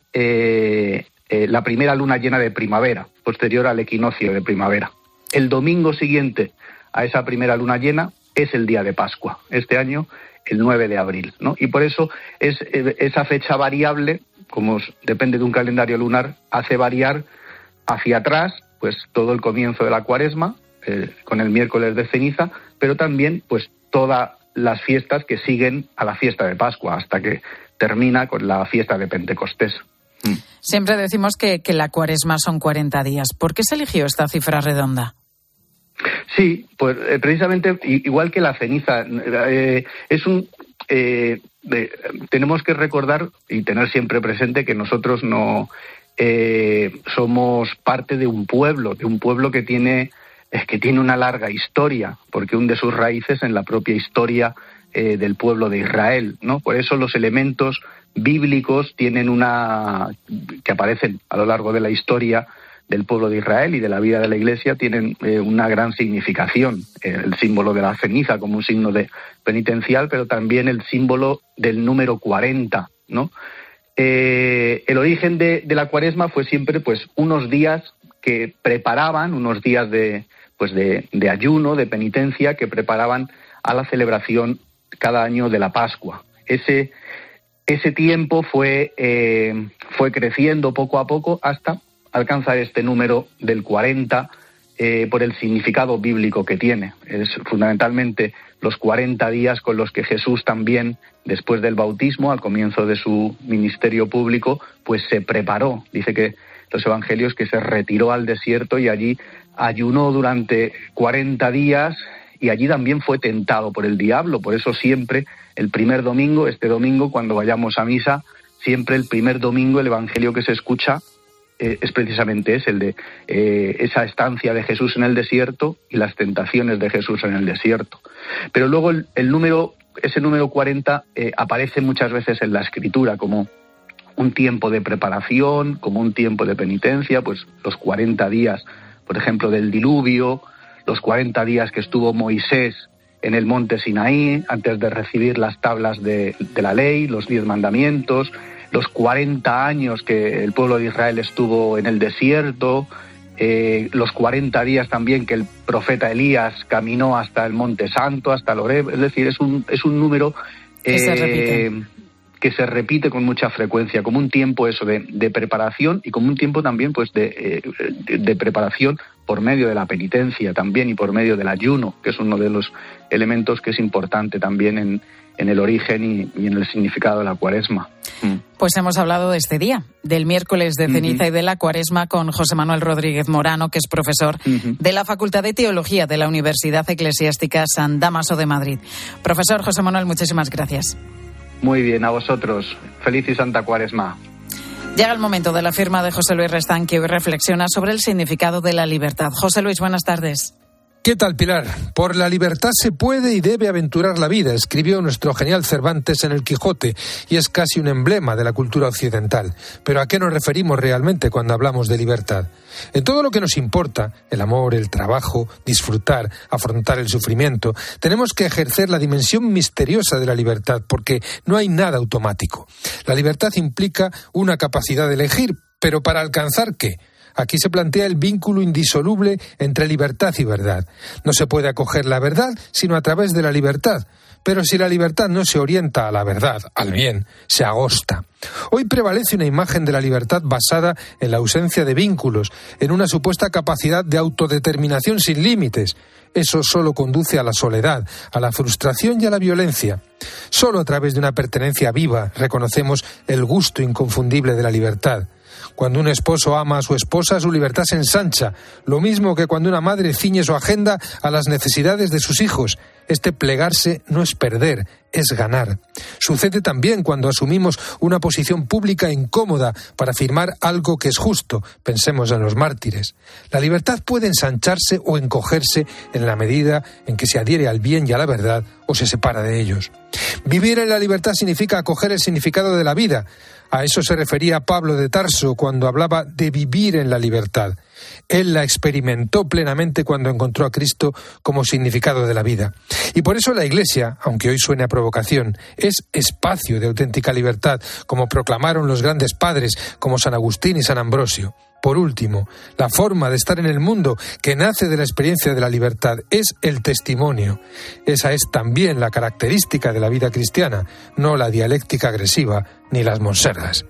eh, la primera luna llena de primavera, posterior al equinoccio de primavera. El domingo siguiente a esa primera luna llena es el día de Pascua. Este año el 9 de abril. ¿no? Y por eso es, eh, esa fecha variable, como depende de un calendario lunar, hace variar hacia atrás pues todo el comienzo de la cuaresma, eh, con el miércoles de ceniza, pero también pues todas las fiestas que siguen a la fiesta de Pascua, hasta que termina con la fiesta de Pentecostés. Siempre decimos que, que la cuaresma son 40 días. ¿Por qué se eligió esta cifra redonda? Sí, pues eh, precisamente igual que la ceniza, eh, es un eh, tenemos que recordar y tener siempre presente que nosotros no somos parte de un pueblo, de un pueblo que tiene que tiene una larga historia, porque hunde sus raíces en la propia historia del pueblo de Israel, ¿no? Por eso los elementos bíblicos tienen una que aparecen a lo largo de la historia del pueblo de Israel y de la vida de la Iglesia tienen eh, una gran significación. Eh, el símbolo de la ceniza como un signo de penitencial, pero también el símbolo del número 40, ¿no? Eh, el origen de, la cuaresma fue siempre pues unos días que preparaban, unos días de, pues de, ayuno, de penitencia, que preparaban a la celebración cada año de la Pascua. Ese, ese tiempo fue, fue creciendo poco a poco hasta alcanza este número del 40 eh, por el significado bíblico que tiene. Es fundamentalmente los 40 días con los que Jesús también, después del bautismo, al comienzo de su ministerio público, pues se preparó. Dice que los evangelios que se retiró al desierto y allí ayunó durante 40 días y allí también fue tentado por el diablo. Por eso siempre el primer domingo, este domingo, cuando vayamos a misa, siempre el primer domingo el evangelio que se escucha es precisamente es el de eh, esa estancia de Jesús en el desierto y las tentaciones de Jesús en el desierto. Pero luego el, número, ese número 40 eh, aparece muchas veces en la escritura como un tiempo de preparación, como un tiempo de penitencia, pues los 40 días, por ejemplo, del diluvio, los 40 días que estuvo Moisés en el monte Sinaí antes de recibir las tablas de la ley, los diez mandamientos, los 40 años que el pueblo de Israel estuvo en el desierto, eh, los 40 días también que el profeta Elías caminó hasta el Monte Santo, hasta Loreb, es decir, es un, es un número que, se que se repite con mucha frecuencia, como un tiempo eso de, de preparación y como un tiempo también pues de, de, de preparación por medio de la penitencia también y por medio del ayuno, que es uno de los elementos que es importante también en, en el origen y, y, en el significado de la cuaresma. Pues hemos hablado de este día, del miércoles de ceniza uh -huh. y de la cuaresma con José Manuel Rodríguez Morano, que es profesor uh -huh. de la Facultad de Teología de la Universidad Eclesiástica San Damaso de Madrid. Profesor José Manuel, muchísimas gracias. Muy bien, a vosotros. Feliz y santa cuaresma. Llega el momento de la firma de José Luis Restán, que hoy reflexiona sobre el significado de la libertad. José Luis, buenas tardes. ¿Qué tal, Pilar? Por la libertad se puede y debe aventurar la vida, escribió nuestro genial Cervantes en el Quijote, y es casi un emblema de la cultura occidental. Pero ¿a qué nos referimos realmente cuando hablamos de libertad? En todo lo que nos importa, el amor, el trabajo, disfrutar, afrontar el sufrimiento, tenemos que ejercer la dimensión misteriosa de la libertad, porque no hay nada automático. La libertad implica una capacidad de elegir, pero ¿para alcanzar qué? Aquí se plantea el vínculo indisoluble entre libertad y verdad. No se puede acoger la verdad sino a través de la libertad. Pero si la libertad no se orienta a la verdad, al bien, se agosta. Hoy prevalece una imagen de la libertad basada en la ausencia de vínculos, en una supuesta capacidad de autodeterminación sin límites. Eso solo conduce a la soledad, a la frustración y a la violencia. Solo a través de una pertenencia viva reconocemos el gusto inconfundible de la libertad. Cuando un esposo ama a su esposa, su libertad se ensancha, lo mismo que cuando una madre ciñe su agenda a las necesidades de sus hijos. Este plegarse no es perder, es ganar. Sucede también cuando asumimos una posición pública incómoda para afirmar algo que es justo. Pensemos en los mártires. La libertad puede ensancharse o encogerse en la medida en que se adhiere al bien y a la verdad o se separa de ellos. Vivir en la libertad significa acoger el significado de la vida. A eso se refería Pablo de Tarso cuando hablaba de vivir en la libertad. Él la experimentó plenamente cuando encontró a Cristo como significado de la vida. Y por eso la Iglesia, aunque hoy suene a provocación, es espacio de auténtica libertad, como proclamaron los grandes padres como San Agustín y San Ambrosio. Por último, la forma de estar en el mundo que nace de la experiencia de la libertad es el testimonio. Esa es también la característica de la vida cristiana, no la dialéctica agresiva ni las monsergas.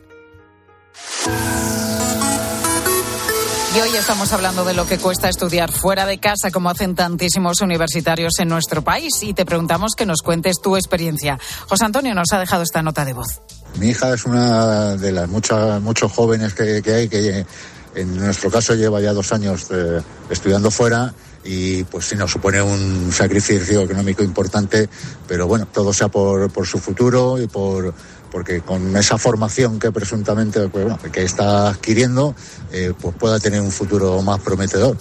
Hoy estamos hablando de lo que cuesta estudiar fuera de casa, como hacen tantísimos universitarios en nuestro país. Y te preguntamos que nos cuentes tu experiencia. José Antonio nos ha dejado esta nota de voz. Mi hija es una de las muchas, muchos jóvenes que, hay que en nuestro caso lleva ya dos años eh, estudiando fuera y pues sí nos supone un sacrificio económico importante, pero bueno, todo sea por su futuro y por porque con esa formación que presuntamente pues, que está adquiriendo, eh, pues pueda tener un futuro más prometedor.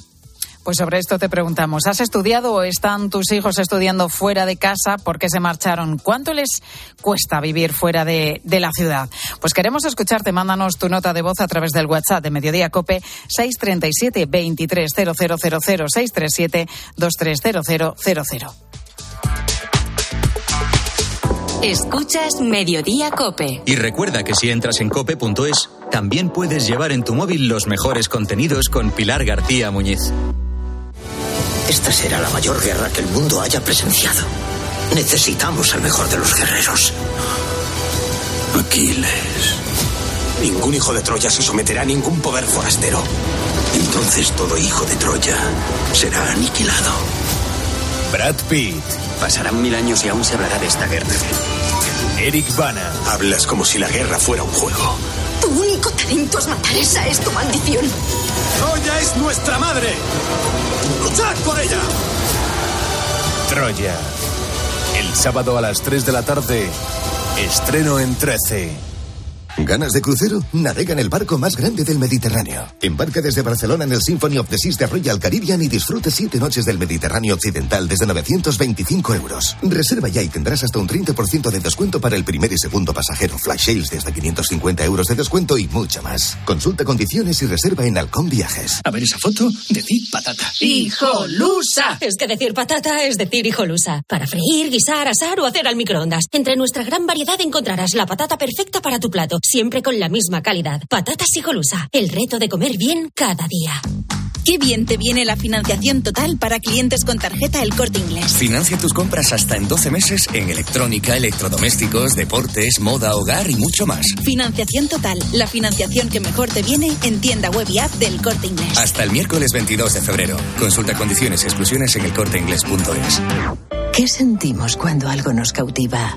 Pues sobre esto te preguntamos, ¿has estudiado o están tus hijos estudiando fuera de casa? ¿Por qué se marcharon? ¿Cuánto les cuesta vivir fuera de, la ciudad? Pues queremos escucharte, mándanos tu nota de voz a través del WhatsApp de Mediodía Cope 637 230000 637 230000. Escuchas Mediodía Cope. Y recuerda que si entras en cope.es, también puedes llevar en tu móvil los mejores contenidos con Pilar García Muñiz. Esta será la mayor guerra que el mundo haya presenciado. Necesitamos al mejor de los guerreros. Aquiles. Ningún hijo de Troya se someterá a ningún poder forastero. Entonces todo hijo de Troya será aniquilado. Brad Pitt. Pasarán mil años y aún se hablará de esta guerra. Eric Bana. Hablas como si la guerra fuera un juego. Tu único talento es matar, esa es tu maldición. Troya es nuestra madre. ¡Luchad por ella! Troya. El sábado a las 3 de la tarde. Estreno en 13. ¿Ganas de crucero? Navega en el barco más grande del Mediterráneo. Embarca desde Barcelona en el Symphony of the Seas de Royal Caribbean y disfrute siete noches del Mediterráneo Occidental desde 925 euros. Reserva ya y tendrás hasta un 30% de descuento para el primer y segundo pasajero. Flash sales desde 550 euros de descuento y mucho más. Consulta condiciones y reserva en Halcón Viajes. A ver esa foto, decir patata. ¡Hijolusa! Es que decir patata es decir hijolusa. Para freír, guisar, asar o hacer al microondas. Entre nuestra gran variedad encontrarás la patata perfecta para tu plato siempre con la misma calidad. Patatas Hijolusa, el reto de comer bien cada día. Qué bien te viene la financiación total para clientes con tarjeta El Corte Inglés. Financia tus compras hasta en 12 meses en electrónica, electrodomésticos, deportes, moda, hogar y mucho más. Financiación total, la financiación que mejor te viene en tienda web y app del Corte Inglés. Hasta el miércoles 22 de febrero. Consulta condiciones y exclusiones en elcorteinglés.es. ¿Qué sentimos cuando algo nos cautiva?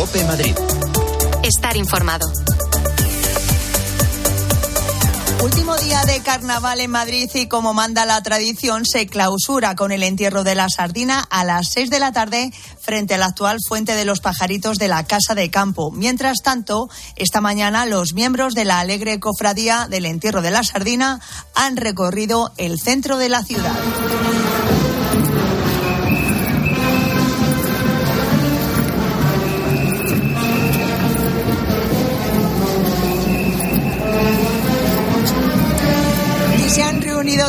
Cope Madrid. Estar informado. Último día de carnaval en Madrid y como manda la tradición se clausura con el entierro de la sardina a las 6 de la tarde frente a la actual fuente de los pajaritos de la Casa de Campo. Mientras tanto, esta mañana los miembros de la alegre cofradía del entierro de la sardina han recorrido el centro de la ciudad.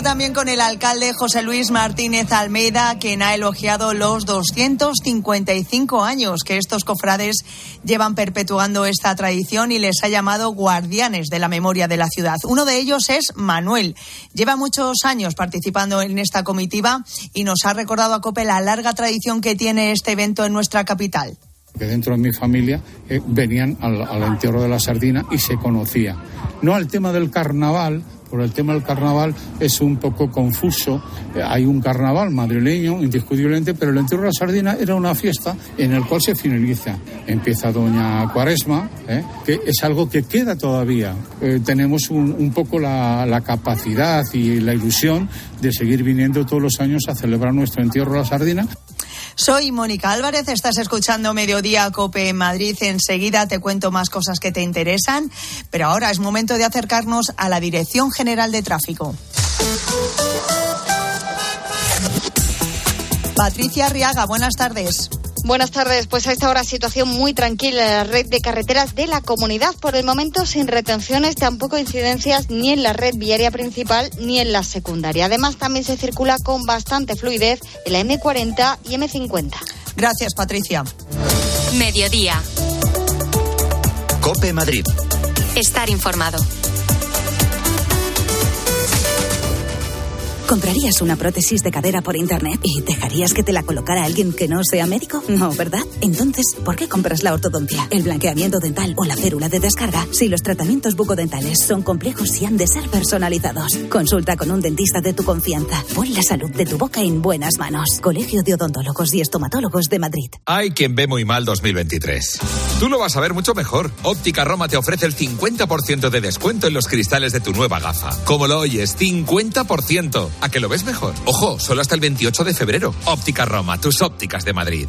También con el alcalde José Luis Martínez Almeida, quien ha elogiado los 255 años que estos cofrades llevan perpetuando esta tradición y les ha llamado guardianes de la memoria de la ciudad. Uno de ellos es Manuel. Lleva muchos años participando en esta comitiva y nos ha recordado a Cope la larga tradición que tiene este evento en nuestra capital. Que dentro de mi familia eh, venían al, al entierro de la sardina y se conocía. No al tema del carnaval, por el tema del carnaval es un poco confuso. Eh, Hay un carnaval madrileño, indiscutiblemente, pero el entierro de la sardina era una fiesta en el cual se finaliza. Empieza Doña Cuaresma, ¿eh? que es algo que queda todavía. Eh, tenemos un, un poco la, la, capacidad y la ilusión de seguir viniendo todos los años a celebrar nuestro entierro de la sardina. Soy Mónica Álvarez, estás escuchando Mediodía Cope en Madrid. Enseguida te cuento más cosas que te interesan, pero ahora es momento de acercarnos a la Dirección General de Tráfico. Patricia Arriaga, buenas tardes. Buenas tardes. Pues a esta hora situación muy tranquila en la red de carreteras de la comunidad. Por el momento sin retenciones, tampoco incidencias ni en la red viaria principal ni en la secundaria. Además también se circula con bastante fluidez en la M40 y M50. Gracias, Patricia. Mediodía. Cope Madrid. Estar informado. ¿Comprarías una prótesis de cadera por internet y dejarías que te la colocara alguien que no sea médico? No, ¿verdad? Entonces, ¿por qué compras la ortodoncia, el blanqueamiento dental o la férula de descarga si los tratamientos bucodentales son complejos y han de ser personalizados? Consulta con un dentista de tu confianza. Pon la salud de tu boca en buenas manos. Colegio de Odontólogos y Estomatólogos de Madrid. Hay quien ve muy mal 2023. Tú lo vas a ver mucho mejor. Óptica Roma te ofrece el 50% de descuento en los cristales de tu nueva gafa. Como lo oyes, 50%. ¿A que lo ves mejor? Ojo, solo hasta el 28 de febrero. Óptica Roma, tus ópticas de Madrid.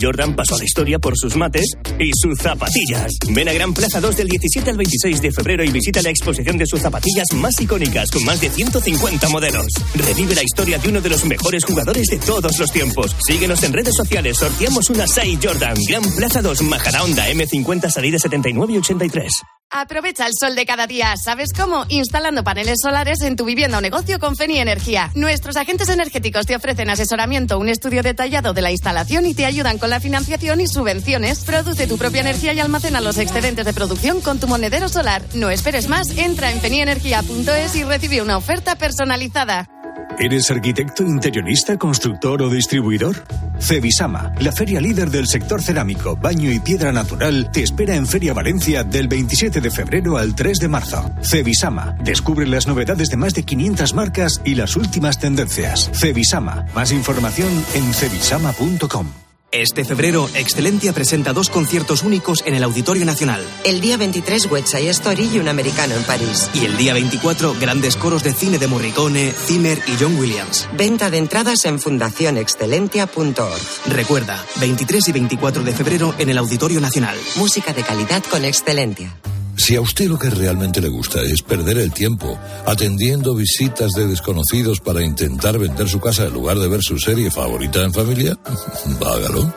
Jordan pasó a la historia por sus mates y sus zapatillas. Ven a Gran Plaza 2 del 17 al 26 de febrero y visita la exposición de sus zapatillas más icónicas con más de 150 modelos. Revive la historia de uno de los mejores jugadores de todos los tiempos. Síguenos en redes sociales, sorteamos una Sai Jordan. Gran Plaza 2, Majadahonda, M50, salida 79 y 83. Aprovecha el sol de cada día. ¿Sabes cómo? Instalando paneles solares en tu vivienda o negocio con Feni Energía. Nuestros agentes energéticos te ofrecen asesoramiento, un estudio detallado de la instalación y te ayudan con la financiación y subvenciones. Produce tu propia energía y almacena los excedentes de producción con tu monedero solar. No esperes más, entra en fenienergia.es y recibe una oferta personalizada. ¿Eres arquitecto, interiorista, constructor o distribuidor? Cebisama, la feria líder del sector cerámico, baño y piedra natural, te espera en Feria Valencia del 27 de febrero al 3 de marzo. Cebisama, descubre las novedades de más de 500 marcas y las últimas tendencias. Cebisama, más información en cebisama.com. Este febrero, Excelentia presenta dos conciertos únicos en el Auditorio Nacional. El día 23, West Side Story y un americano en París. Y el día 24, grandes coros de cine de Morricone, Zimmer y John Williams. Venta de entradas en fundacionexcelentia.org. Recuerda, 23 y 24 de febrero en el Auditorio Nacional. Música de calidad con Excelentia. Si a usted lo que realmente le gusta es perder el tiempo atendiendo visitas de desconocidos para intentar vender su casa en lugar de ver su serie favorita en familia, hágalo.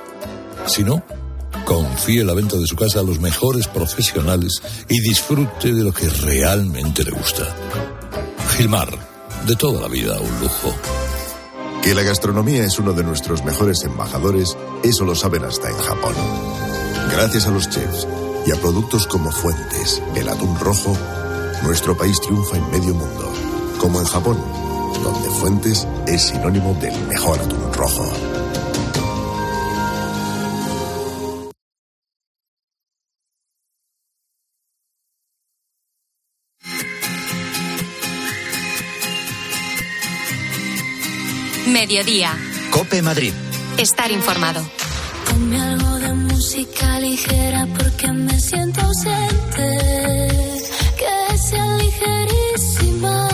Si no, confíe la venta de su casa a los mejores profesionales y disfrute de lo que realmente le gusta. Gilmar, de toda la vida un lujo. Que la gastronomía es uno de nuestros mejores embajadores, eso lo saben hasta en Japón. Gracias a los chefs y a productos como Fuentes, el atún rojo, nuestro país triunfa en medio mundo, como en Japón, donde Fuentes es sinónimo del mejor atún rojo. Mediodía. Cope Madrid. Estar informado. Música ligera porque me siento ausente. Que sea ligerísima.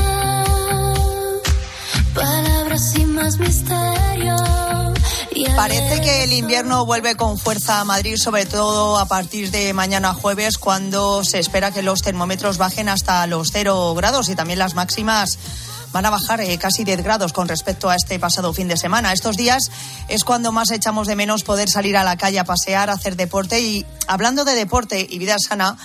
Palabras sin más misterio. Parece que el invierno vuelve con fuerza a Madrid, sobre todo a partir de mañana jueves, cuando se espera que los termómetros bajen hasta los cero grados y también las máximas van a bajar eh, casi 10 grados con respecto a este pasado fin de semana. Estos días es cuando más echamos de menos poder salir a la calle a pasear, a hacer deporte. Y hablando de deporte y vida sana,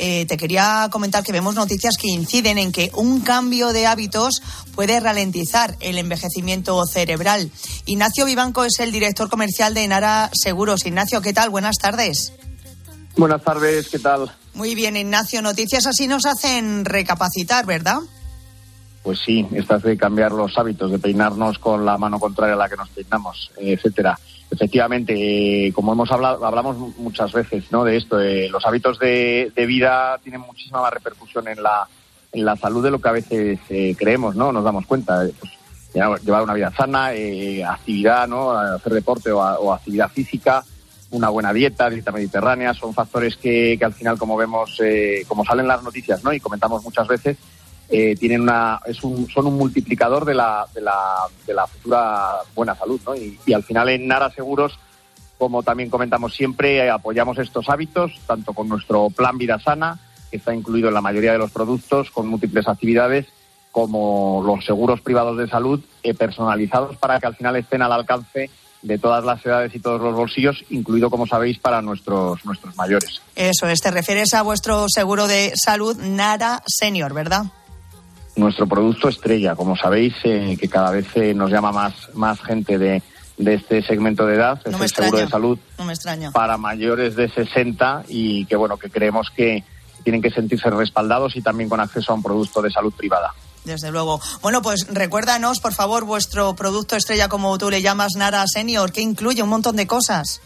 eh, te quería comentar que vemos noticias que inciden en que un cambio de hábitos puede ralentizar el envejecimiento cerebral. Ignacio Vivanco es el director comercial de Nara Seguros. Ignacio, ¿qué tal? Buenas tardes. Buenas tardes, ¿qué tal? Muy bien, Ignacio. Noticias así nos hacen recapacitar, ¿verdad? Pues sí, estas de cambiar los hábitos, de peinarnos con la mano contraria a la que nos peinamos, etcétera. Efectivamente, eh, como hemos hablado, hablamos muchas veces, ¿no? De esto, los hábitos de, vida tienen muchísima más repercusión en la, en la salud de lo que a veces eh, creemos, ¿no? Nos damos cuenta. Pues, llevar una vida sana, eh, actividad, ¿no? Hacer deporte o, actividad física, una buena dieta, dieta mediterránea, son factores que, que al final, como vemos, como salen las noticias, ¿no? Y comentamos muchas veces, eh, tienen una, es un, son un multiplicador de la, de la, de la futura buena salud. ¿no? Y, al final en Nara Seguros, como también comentamos siempre, eh, apoyamos estos hábitos, tanto con nuestro plan Vida Sana, que está incluido en la mayoría de los productos, con múltiples actividades, como los seguros privados de salud eh, personalizados para que al final estén al alcance de todas las edades y todos los bolsillos, incluido, como sabéis, para nuestros, nuestros mayores. Eso es, te refieres a vuestro seguro de salud Nara Senior, ¿verdad? Nuestro producto estrella. Como sabéis, eh, que cada vez eh, nos llama más, más gente de, de este segmento de edad, es el seguro de salud para mayores de 60 y que bueno, que creemos que tienen que sentirse respaldados y también con acceso a un producto de salud privada. Desde luego. Bueno, pues recuérdanos, por favor, vuestro producto estrella, como tú le llamas, Nara Senior, que incluye un montón de cosas.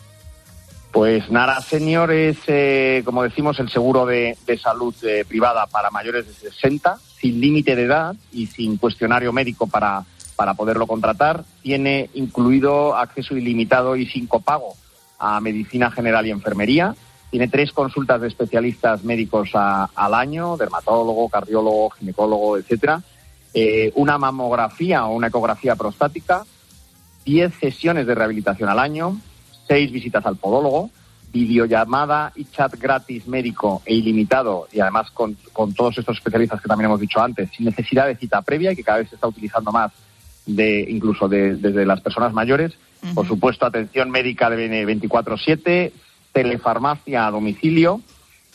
Pues Nara Senior es, eh, como decimos, el seguro de, de salud privada para mayores de 60 sin límite de edad y sin cuestionario médico para, para poderlo contratar. Tiene incluido acceso ilimitado y sin copago a medicina general y enfermería. Tiene tres consultas de especialistas médicos al año, dermatólogo, cardiólogo, ginecólogo, etcétera. Eh, una mamografía o una ecografía prostática, diez sesiones de rehabilitación al año, seis visitas al podólogo, videollamada y chat gratis médico e ilimitado y además con, todos estos especialistas que también hemos dicho antes, sin necesidad de cita previa y que cada vez se está utilizando más de incluso desde las personas mayores. Por supuesto, atención médica de 24/7, telefarmacia a domicilio.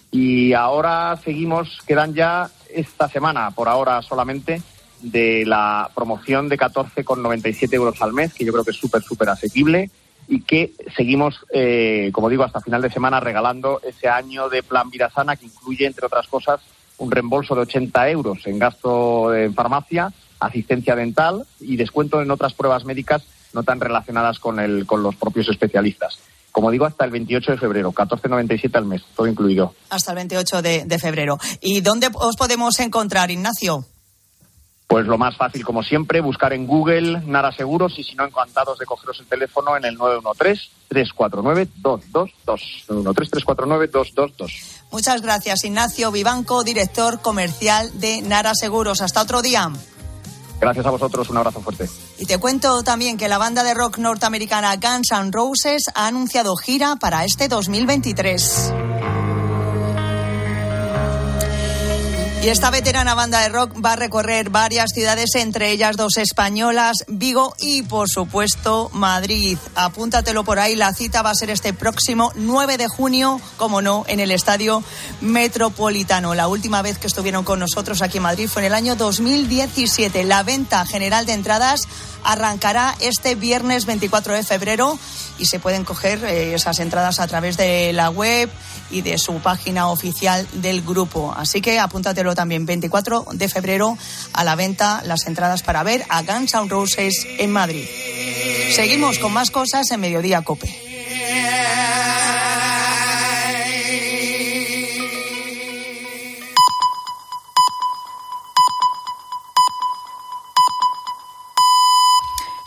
Y ahora seguimos, quedan ya esta semana, por ahora solamente, de la promoción de 14,97 euros al mes, que yo creo que es súper, súper asequible y que seguimos, eh, como digo, hasta final de semana regalando ese año de Plan Vida Sana que incluye, entre otras cosas, un reembolso de 80 euros en gasto en farmacia, asistencia dental y descuento en otras pruebas médicas no tan relacionadas con, el, con los propios especialistas. Como digo, hasta el 28 de febrero, 14,97 al mes, todo incluido. Hasta el 28 de, de febrero. ¿Y dónde os podemos encontrar, Ignacio? Pues lo más fácil, como siempre, buscar en Google Nara Seguros y si no, encantados de cogeros el teléfono en el 913-349-222. 913-349-222. Muchas gracias, Ignacio Vivanco, director comercial de Nara Seguros. Hasta otro día. Gracias a vosotros, un abrazo fuerte. Y te cuento también que la banda de rock norteamericana Guns N' Roses ha anunciado gira para este 2023. Y esta veterana banda de rock va a recorrer varias ciudades, entre ellas dos españolas, Vigo y, por supuesto, Madrid. Apúntatelo por ahí, la cita va a ser este próximo 9 de junio, como no, en el Estadio Metropolitano. La última vez que estuvieron con nosotros aquí en Madrid fue en el año 2017. La venta general de entradas arrancará este viernes 24 de febrero y se pueden coger eh, esas entradas a través de la web y de su página oficial del grupo. Así que apúntatelo también, 24 de febrero a la venta las entradas para ver a Guns N' Roses en Madrid. Seguimos con más cosas en Mediodía Cope.